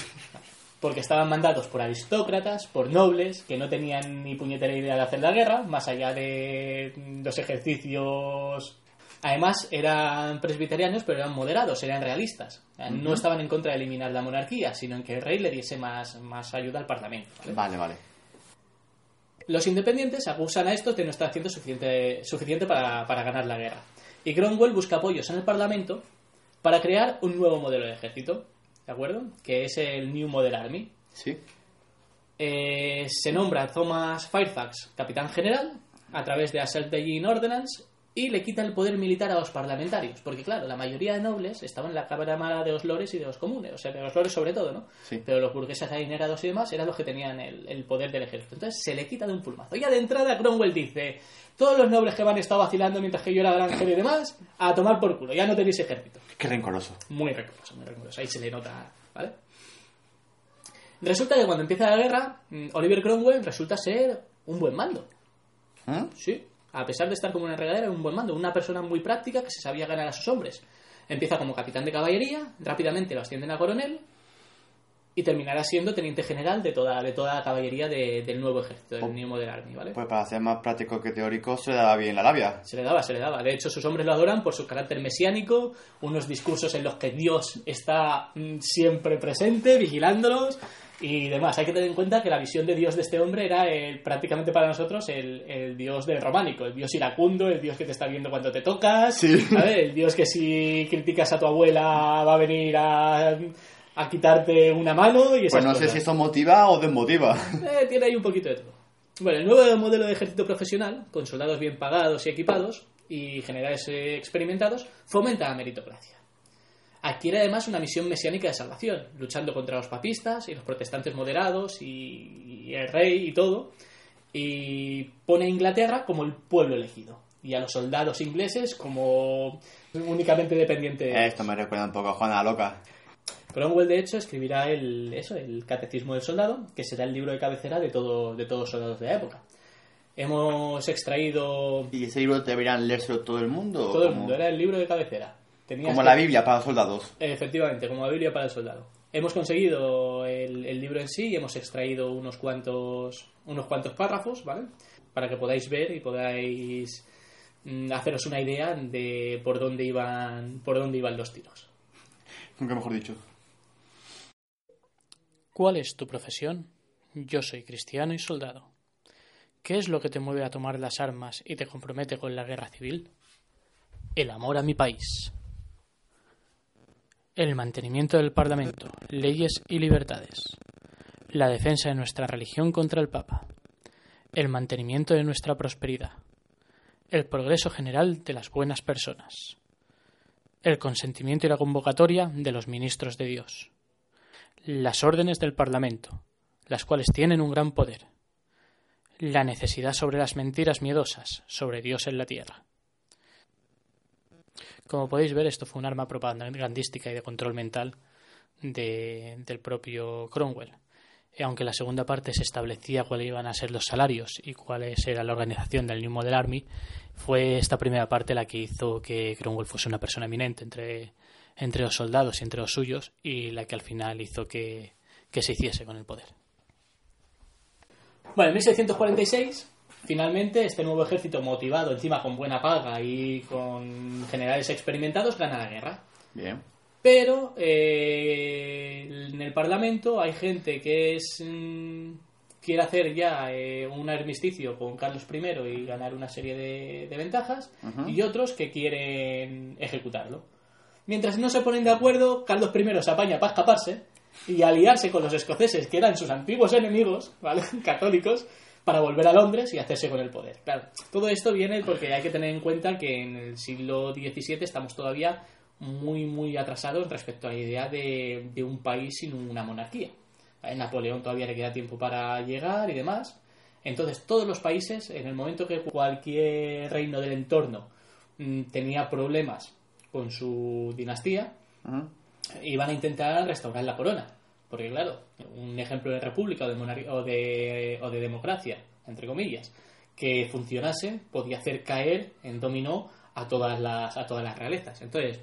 Porque estaban mandados por aristócratas, por nobles, que no tenían ni puñetera idea de hacer la guerra, más allá de los ejercicios Además, eran presbiterianos, pero eran moderados, eran realistas. No estaban en contra de eliminar la monarquía, sino en que el rey le diese más, más ayuda al Parlamento. ¿vale? Vale, vale. Los independientes acusan a estos de no estar haciendo suficiente, suficiente para, para ganar la guerra. Y Cromwell busca apoyos en el Parlamento para crear un nuevo modelo de ejército, ¿de acuerdo? Que es el New Model Army. Sí. Eh, se nombra Thomas Fairfax capitán general a través de Assault Ordinance y le quita el poder militar a los parlamentarios. Porque, claro, la mayoría de nobles estaban en la Cámara de los Lores y de los Comunes, o sea, de los Lores sobre todo, ¿no? Sí. Pero los burgueses adinerados y demás eran los que tenían el, el poder del ejército. Entonces se le quita de un pulmazo. Ya de entrada Cromwell dice, todos los nobles que han estado vacilando mientras que yo era grangero y demás, a tomar por culo, ya no tenéis ejército. Qué rencoroso. Muy rencoroso, muy rencoroso. Ahí se le nota, ¿vale? Resulta que cuando empieza la guerra, mm, Oliver Cromwell resulta ser un buen mando. ¿Eh? Sí, a pesar de estar como una regadera, un buen mando, una persona muy práctica que se sabía ganar a sus hombres. Empieza como capitán de caballería, rápidamente lo ascienden a coronel y terminará siendo teniente general de toda, de toda la caballería de- del nuevo ejército, del New Model Army, ¿vale? Pues para ser más práctico que teórico se le daba bien la labia. Se le daba, se le daba. De hecho, sus hombres lo adoran por su carácter mesiánico, unos discursos en los que Dios está mm, siempre presente, vigilándolos y demás. Hay que tener en cuenta que la visión de Dios de este hombre era el- prácticamente para nosotros el, el Dios del románico, el Dios iracundo, el Dios que te está viendo cuando te tocas, Sí. ¿sabes? el Dios que si criticas a tu abuela va a venir a, a quitarte una mano y esas Pues no sé cosas. si eso motiva o desmotiva. Eh, tiene ahí un poquito de todo. Bueno, el nuevo modelo de ejército profesional, con soldados bien pagados y equipados y generales eh, experimentados, fomenta la meritocracia. Adquiere además una misión mesiánica de salvación, luchando contra los papistas y los protestantes moderados y, y el rey y todo, y pone a Inglaterra como el pueblo elegido y a los soldados ingleses como únicamente dependientes de Esto me recuerda un poco a Juana la Loca. Cromwell, de hecho, escribirá el, eso, el Catecismo del Soldado, que será el libro de cabecera de, todo, de todos los soldados de la época. Hemos extraído ¿Y ese libro deberían leérselo todo el mundo? todo el mundo, era el libro de cabecera. Tenías Como que- la Biblia para los soldados. Efectivamente, como la Biblia para el soldado. Hemos conseguido el, el libro en sí y hemos extraído unos cuantos, unos cuantos párrafos, ¿vale? Para que podáis ver y podáis mm, haceros una idea de por dónde iban, por dónde iban los tiros. Nunca mejor dicho. ¿Cuál es tu profesión? Yo soy cristiano y soldado. ¿Qué es lo que te mueve a tomar las armas y te compromete con la guerra civil? El amor a mi país. El mantenimiento del Parlamento, leyes y libertades. La defensa de nuestra religión contra el Papa. El mantenimiento de nuestra prosperidad. El progreso general de las buenas personas. El consentimiento y la convocatoria de los ministros de Dios las órdenes del Parlamento, las cuales tienen un gran poder, la necesidad sobre las mentiras miedosas, sobre Dios en la tierra. Como podéis ver, esto fue un arma propagandística y de control mental de- del propio Cromwell. Y aunque la segunda parte se establecía cuáles iban a ser los salarios y cuál era la organización del New Model Army, fue esta primera parte la que hizo que Cromwell fuese una persona eminente entre, entre los soldados y entre los suyos y la que al final hizo que, que se hiciese con el poder. Bueno, en 1646, finalmente, este nuevo ejército, motivado encima con buena paga y con generales experimentados, gana la guerra. Bien. Pero eh, en el Parlamento hay gente que es mm, quiere hacer ya eh, un armisticio con Carlos I y ganar una serie de, de ventajas Ujú. y otros que quieren ejecutarlo. Mientras no se ponen de acuerdo, Carlos I se apaña para escaparse y aliarse con los escoceses, que eran sus antiguos enemigos, ¿vale? católicos, para volver a Londres y hacerse con el poder. Claro, todo esto viene porque hay que tener en cuenta que en el siglo XVII estamos todavía muy, muy atrasados respecto a la idea de, de un país sin una monarquía. A Napoleón todavía le queda tiempo para llegar y demás. Entonces, todos los países, en el momento que cualquier reino del entorno mm, tenía problemas con su dinastía, iban a intentar restaurar la corona. Porque claro, un ejemplo de república o de, monar- o de, o de democracia, entre comillas, que funcionase, podía hacer caer en dominó a todas las, a todas las realezas. Entonces,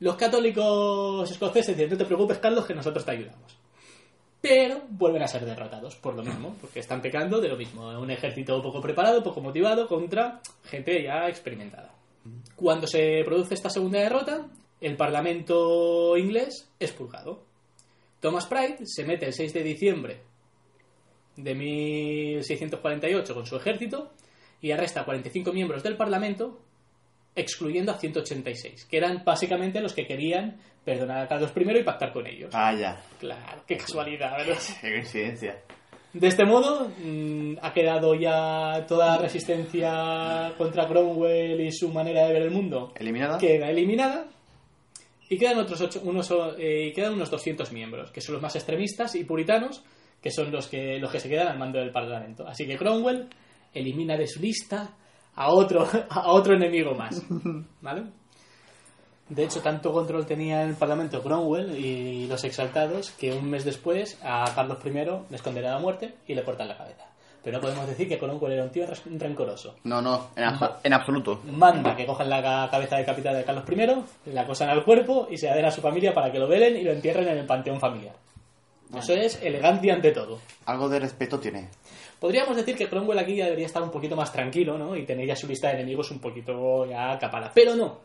los católicos escoceses dicen, no te preocupes, Carlos, que nosotros te ayudamos. Pero vuelven a ser derrotados por lo mismo, porque están pecando de lo mismo. Un ejército poco preparado, poco motivado contra gente ya experimentada. Cuando se produce esta segunda derrota, el Parlamento inglés es purgado. Thomas Pride se mete el 6 de diciembre de 1648 con su ejército y arresta a 45 miembros del Parlamento, excluyendo a 186, que eran básicamente los que querían perdonar a Carlos I y pactar con ellos. Vaya, Claro, qué casualidad, ¿verdad? qué coincidencia. De este modo, mm, ha quedado ya toda la resistencia contra Cromwell y su manera de ver el mundo ¿Eliminada? queda eliminada y quedan otros ocho- unos eh, quedan unos 200 miembros que son los más extremistas y puritanos que son los que los que se quedan al mando del parlamento. Así que Cromwell elimina de su lista a otro a otro enemigo más vale de hecho tanto control tenía el parlamento Cromwell y los exaltados que un mes después a Carlos I les condenan a muerte y le cortan la cabeza pero no podemos decir que Cromwell era un tío rencoroso No, no, en, en absoluto. manda que cojan la ca- cabeza decapitada de Carlos I, la cosan al cuerpo y se la den a su familia para que lo velen y lo entierren en el panteón familiar. Eso es elegancia ante todo. Algo de respeto tiene. Podríamos decir que Cromwell aquí ya debería estar un poquito más tranquilo, ¿no? Y tener ya su lista de enemigos un poquito ya capada. Pero no.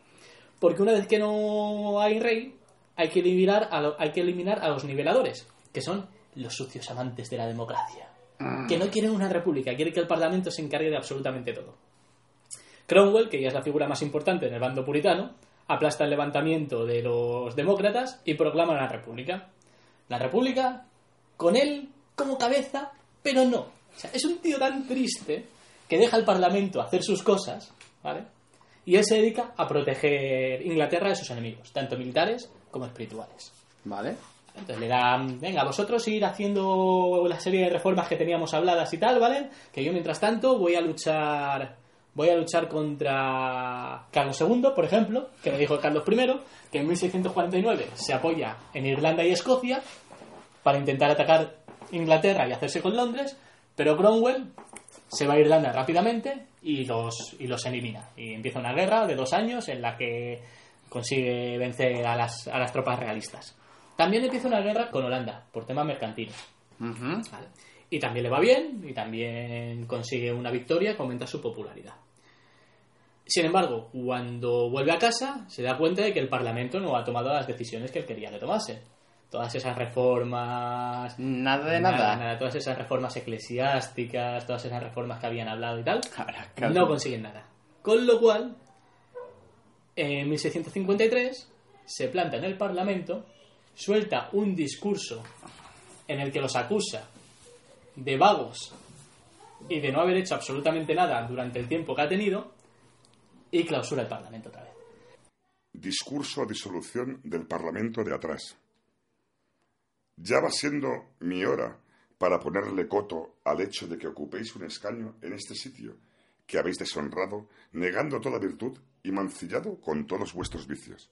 Porque una vez que no hay rey, hay que eliminar a, lo- hay que eliminar a los niveladores, que son los sucios amantes de la democracia. Que no quieren una república, quieren que el parlamento se encargue de absolutamente todo. Cromwell, que ya es la figura más importante en el bando puritano, aplasta el levantamiento de los demócratas y proclama la república. La república, con él como cabeza, pero no. O sea, es un tío tan triste que deja al parlamento hacer sus cosas, ¿vale? Y él se dedica a proteger Inglaterra de sus enemigos, tanto militares como espirituales. ¿Vale? Entonces le dan, venga, vosotros ir haciendo la serie de reformas que teníamos habladas y tal, ¿vale? Que yo mientras tanto voy a luchar voy a luchar contra Carlos II, por ejemplo, que me dijo Carlos I, que en 1649 se apoya en Irlanda y Escocia para intentar atacar Inglaterra y hacerse con Londres, pero Cromwell se va a Irlanda rápidamente y los, y los elimina. Y empieza una guerra de dos años en la que consigue vencer a las, a las tropas realistas. También empieza una guerra con Holanda, por temas mercantiles. Y también le va bien, y también consigue una victoria que aumenta su popularidad. Sin embargo, cuando vuelve a casa, se da cuenta de que el Parlamento no ha tomado las decisiones que él quería que tomase. Todas esas reformas... Nada de nada. Todas esas reformas eclesiásticas, todas esas reformas que habían hablado y tal, no consiguen nada. Con lo cual, en 1653 se planta en el Parlamento, suelta un discurso en el que los acusa de vagos y de no haber hecho absolutamente nada durante el tiempo que ha tenido y clausura el Parlamento otra vez. Discurso a disolución del Parlamento de atrás. Ya va siendo mi hora para ponerle coto al hecho de que ocupéis un escaño en este sitio que habéis deshonrado, negando toda virtud y mancillado con todos vuestros vicios.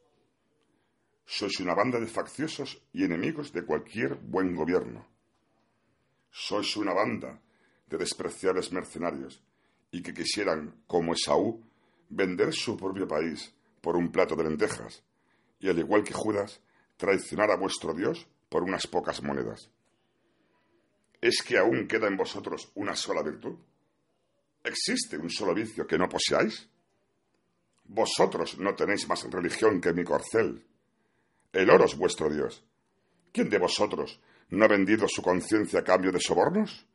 Sois una banda de facciosos y enemigos de cualquier buen gobierno. Sois una banda de despreciables mercenarios y que quisieran, como Esaú, vender su propio país por un plato de lentejas y, al igual que Judas, traicionar a vuestro Dios por unas pocas monedas. ¿Es que aún queda en vosotros una sola virtud? ¿Existe un solo vicio que no poseáis? Vosotros no tenéis más religión que mi corcel. El oro es vuestro Dios. ¿Quién de vosotros no ha vendido su conciencia a cambio de sobornos?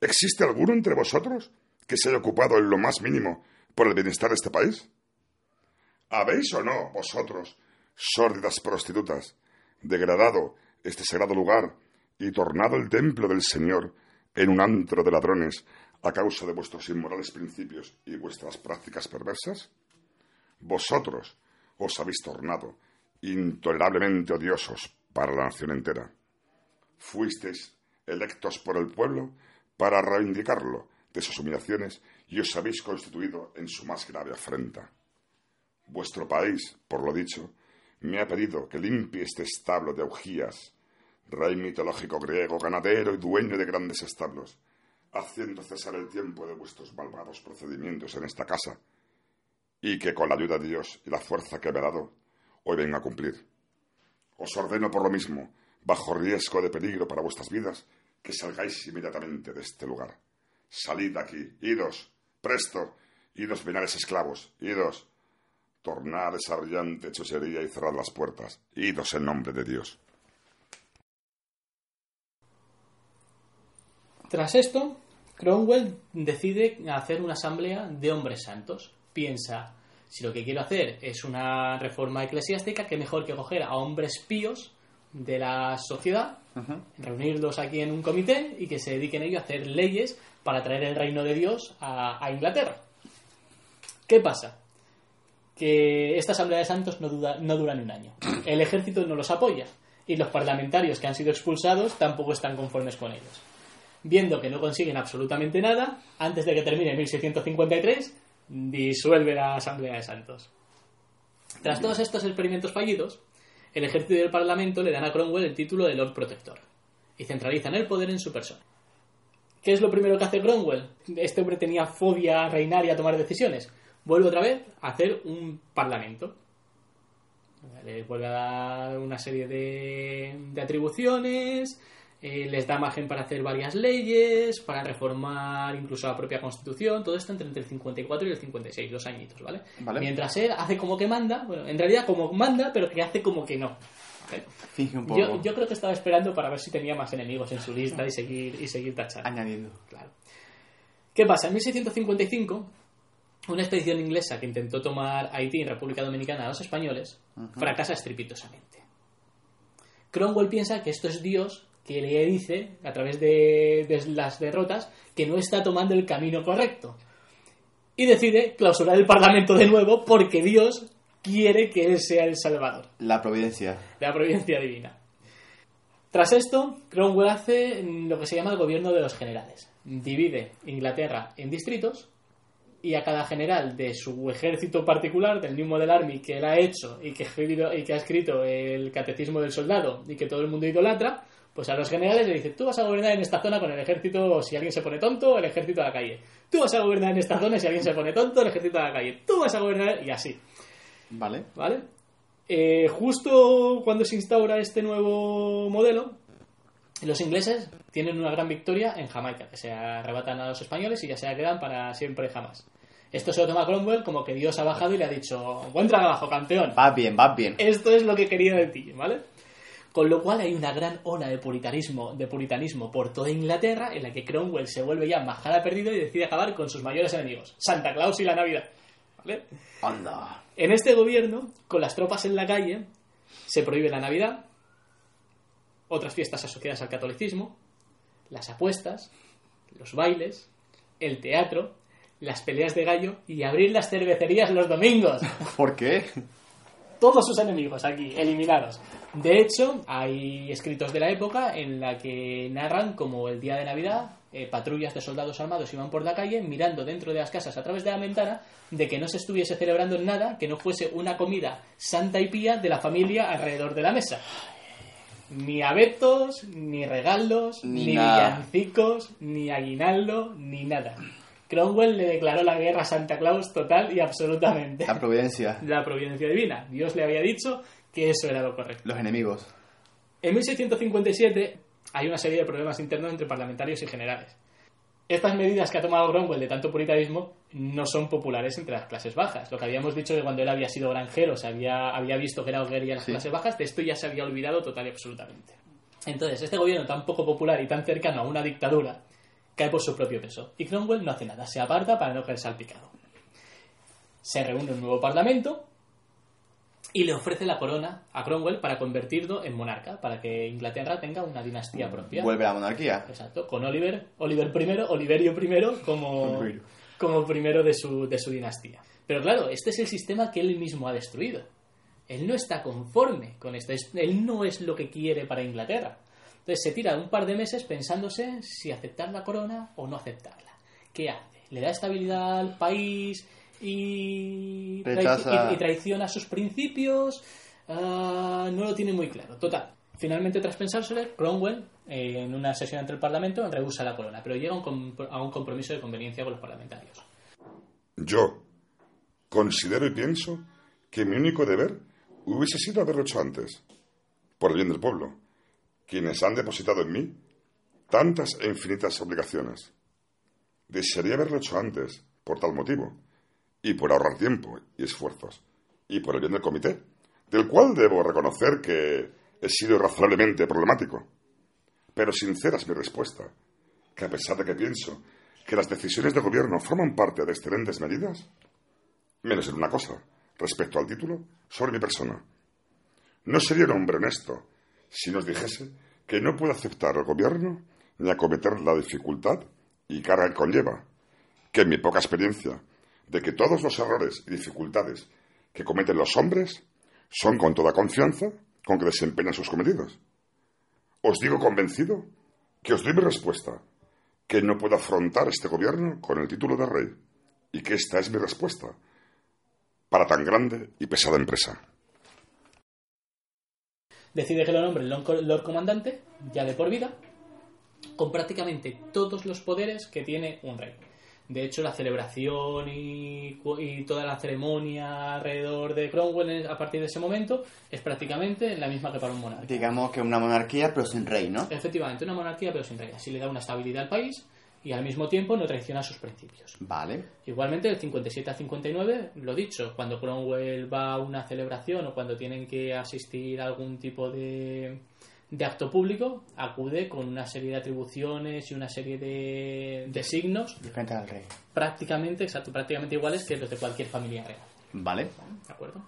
¿Existe alguno entre vosotros que se haya ocupado en lo más mínimo por el bienestar de este país? ¿Habéis o no, vosotros, sórdidas prostitutas, degradado este sagrado lugar y tornado el templo del Señor en un antro de ladrones a causa de vuestros inmorales principios y vuestras prácticas perversas? Vosotros os habéis tornado intolerablemente odiosos para la nación entera. Fuisteis electos por el pueblo para reivindicarlo de sus humillaciones y os habéis constituido en su más grave afrenta. Vuestro país, por lo dicho, me ha pedido que limpie este establo de augías, rey mitológico griego, ganadero y dueño de grandes establos, haciendo cesar el tiempo de vuestros malvados procedimientos en esta casa, y que con la ayuda de Dios y la fuerza que me ha dado, hoy venga a cumplir. Os ordeno por lo mismo, bajo riesgo de peligro para vuestras vidas, que salgáis inmediatamente de este lugar. Salid aquí, idos, presto, idos venales esclavos, idos. Tornad esa brillante hechicería y cerrad las puertas, idos en nombre de Dios. Tras esto, Cromwell decide hacer una asamblea de hombres santos. Piensa, si lo que quiero hacer es una reforma eclesiástica, qué mejor que coger a hombres píos de la sociedad, reunirlos aquí en un comité y que se dediquen ellos a hacer leyes para traer el reino de Dios a, a Inglaterra. ¿Qué pasa? Que esta asamblea de santos no, duda, no dura ni un año. El ejército no los apoya y los parlamentarios que han sido expulsados tampoco están conformes con ellos. Viendo que no consiguen absolutamente nada, antes de que termine 1653, disuelve la asamblea de santos. Tras todos estos experimentos fallidos, el ejército y el parlamento le dan a Cromwell el título de Lord Protector y centralizan el poder en su persona. ¿Qué es lo primero que hace Cromwell? Este hombre tenía fobia a reinar y a tomar decisiones. Vuelve otra vez a hacer un parlamento. Le vuelve a dar una serie de, de atribuciones, eh, les da margen para hacer varias leyes, para reformar incluso la propia constitución, todo esto entre el 54 y el 56, dos añitos, ¿vale? Vale. Mientras él hace como que manda, bueno, en realidad como manda, pero que hace como que no. Finge un poco. Yo, yo creo que estaba esperando para ver si tenía más enemigos en su lista y seguir, y seguir tachando. Añadiendo. Claro. ¿Qué pasa? En 1655, una expedición inglesa que intentó tomar Haití y República Dominicana a los españoles fracasa estrepitosamente. Cromwell piensa que esto es Dios que le dice, a través de, de las derrotas, que no está tomando el camino correcto. Y decide clausurar el Parlamento de nuevo porque Dios quiere que él sea el Salvador La providencia. de la providencia divina. Tras esto, Cromwell hace lo que se llama el gobierno de los generales. Divide Inglaterra en distritos y a cada general de su ejército particular, del New Model Army que él ha hecho que, y que ha escrito el Catecismo del Soldado y que todo el mundo idolatra, pues a los generales le dice, tú vas a gobernar en esta zona con el ejército si alguien se pone tonto, el ejército a la calle. Tú vas a gobernar en esta zona si alguien se pone tonto, el ejército a la calle. Tú vas a gobernar y así. Vale. ¿Vale? Eh, justo cuando se instaura este nuevo modelo, los ingleses tienen una gran victoria en Jamaica, que se arrebatan a los españoles y ya se quedan para siempre jamás. Esto se lo toma Cromwell como que Dios ha bajado y le ha dicho, buen trabajo, campeón. Vas bien, vas bien. Esto es lo que quería de ti, ¿vale? Con lo cual hay una gran ola de puritanismo, de puritanismo por toda Inglaterra en la que Cromwell se vuelve ya majada perdido y decide acabar con sus mayores enemigos, Santa Claus y la Navidad. ¿Vale? Anda. En este gobierno, con las tropas en la calle, se prohíbe la Navidad, otras fiestas asociadas al catolicismo, las apuestas, los bailes, el teatro, las peleas de gallo y abrir las cervecerías los domingos. ¿Por qué? Todos sus enemigos aquí, eliminados. De hecho, hay escritos de la época en la que narran como el día de Navidad eh, patrullas de soldados armados iban por la calle mirando dentro de las casas a través de la ventana de que no se estuviese celebrando nada que no fuese una comida santa y pía de la familia alrededor de la mesa. Ni abetos, ni regalos, Ni ni, villancicos, ni aguinaldo, ni nada. Cromwell le declaró la guerra a Santa Claus total y absolutamente La providencia. la providencia divina. Dios le había dicho que eso era lo correcto. Los enemigos. En 1657 hay una serie de problemas internos entre parlamentarios y generales. Estas medidas que ha tomado Cromwell de tanto puritanismo no son populares entre las clases bajas. Lo que habíamos dicho de cuando él había sido granjero, se había, había visto que era hoguería en las Sí. clases bajas, de esto ya se había olvidado total y absolutamente. Entonces, este gobierno tan poco popular y tan cercano a una dictadura cae por su propio peso. Y Cromwell no hace nada, se aparta para no caer salpicado. Se reúne un nuevo parlamento y le ofrece la corona a Cromwell para convertirlo en monarca, para que Inglaterra tenga una dinastía propia. Vuelve la monarquía. Exacto, con Oliver, Oliver I, Oliverio I como, como primero de su, de su dinastía. Pero claro, este es el sistema que él mismo ha destruido. Él no está conforme con esto, es- él no es lo que quiere para Inglaterra. Entonces se tira un par de meses pensándose si aceptar la corona o no aceptarla. ¿Qué hace? ¿Le da estabilidad al país y, Rechaza- y- y traiciona sus principios? Ah, no lo tiene muy claro. Total. Finalmente, tras pensárselo, Cromwell, eh, en una sesión ante el Parlamento, rehúsa la corona, pero llega a un, a un compromiso de conveniencia con los parlamentarios. Yo considero y pienso que mi único deber hubiese sido haberlo hecho antes, por el bien del pueblo, quienes han depositado en mí tantas e infinitas obligaciones. Desearía haberlo hecho antes, por tal motivo, y por ahorrar tiempo y esfuerzos, y por el bien del comité, del cual debo reconocer que he sido razonablemente problemático. Pero sincera es mi respuesta, que a pesar de que pienso que las decisiones de gobierno forman parte de excelentes medidas, menos en una cosa, respecto al título, sobre mi persona. No sería un hombre honesto si nos dijese que no puedo aceptar el gobierno ni acometer la dificultad y carga que conlleva, que en mi poca experiencia de que todos los errores y dificultades que cometen los hombres son con toda confianza con que desempeñan sus cometidos. Os digo convencido que os doy mi respuesta, que no puedo afrontar este gobierno con el título de rey, y que esta es mi respuesta para tan grande y pesada empresa. Decide que lo nombre Lord Lord Comandante, ya de por vida, con prácticamente todos los poderes que tiene un rey. De hecho, la celebración y, y toda la ceremonia alrededor de Cromwell a partir de ese momento es prácticamente la misma que para un monarca. Digamos que una monarquía, pero sin rey, ¿no? Efectivamente, una monarquía pero sin rey. Así le da una estabilidad al país y al mismo tiempo no traiciona sus principios. Vale. Igualmente, del 57 al 59, lo dicho, cuando Cromwell va a una celebración o cuando tienen que asistir a algún tipo de, de acto público, acude con una serie de atribuciones y una serie de, de signos Diferente al rey. prácticamente, exacto, prácticamente iguales que los de cualquier familia real. Vale. ¿De acuerdo?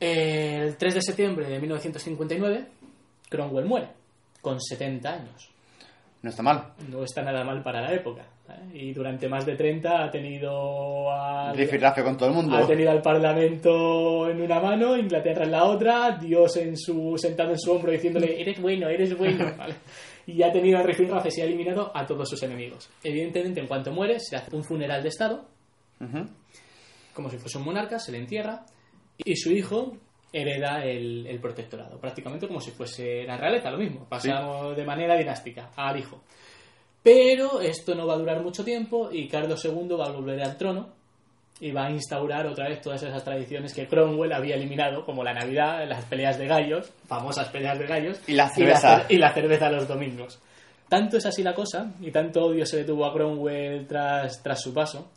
El 3 de septiembre de 1959, Cromwell muere, con 70 años. No está mal. No está nada mal para la época. Y durante más de 30 ha tenido al, con todo el mundo. ha tenido al Parlamento en una mano, Inglaterra en la otra, Dios en su, sentado en su hombro diciéndole, eres bueno, eres bueno. ¿vale? Y ha tenido a rifirrafe y ha eliminado a todos sus enemigos. Evidentemente, en cuanto muere, se hace un funeral de Estado, como si fuese un monarca, se le entierra, y su hijo hereda el, el protectorado, prácticamente como si fuese la realeza, lo mismo, pasamos de manera dinástica al hijo. Pero esto no va a durar mucho tiempo y Carlos II va a volver al trono y va a instaurar otra vez todas esas tradiciones que Cromwell había eliminado, como la Navidad, las peleas de gallos, famosas peleas de gallos, Y la cerveza. y la cerveza los domingos. Tanto es así la cosa, y tanto odio se le tuvo a Cromwell tras, tras su paso,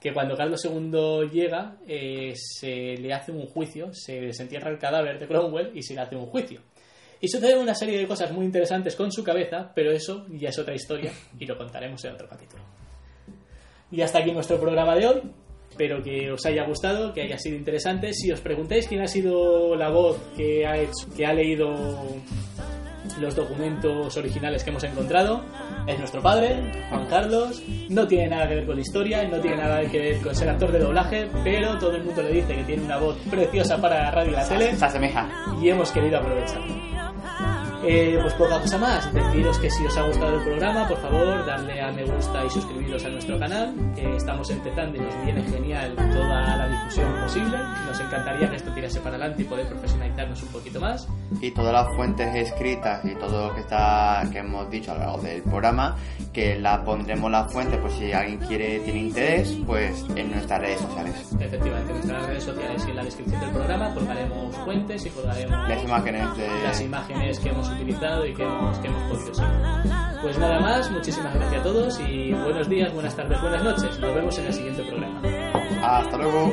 que cuando Carlos II llega, eh, se le hace un juicio, se desentierra el cadáver de Cromwell y se le hace un juicio. Y suceden una serie de cosas muy interesantes con su cabeza, pero eso ya es otra historia y lo contaremos en otro capítulo. Y hasta aquí nuestro programa de hoy. Espero que os haya gustado, que haya sido interesante. Si os preguntáis quién ha sido la voz que ha hecho, que ha leído los documentos originales que hemos encontrado, es nuestro padre, Juan Carlos. No tiene nada que ver con la historia, no tiene nada que ver con ser actor de doblaje, pero todo el mundo le dice que tiene una voz preciosa para la radio y la tele Se asemeja. y hemos querido aprovecharlo. Eh, pues poca cosa más, deciros que si os ha gustado el programa, por favor, darle a me gusta y suscribiros a nuestro canal, que estamos empezando y nos viene genial toda la difusión posible. Nos encantaría que esto tirase para adelante y poder profesionalizarnos un poquito más. Y todas las fuentes escritas y todo lo que está que hemos dicho a lo largo del programa, que la pondremos las fuentes, pues si alguien quiere, tiene interés, pues en nuestras redes sociales. Efectivamente, en nuestras redes sociales y en la descripción del programa colgaremos fuentes y colgaremos Las imágenes de... las imágenes que hemos utilizado y que hemos, podido. Pues nada más, muchísimas gracias a todos y buenos días, buenas tardes, buenas noches. Nos vemos en el siguiente programa. Hasta luego.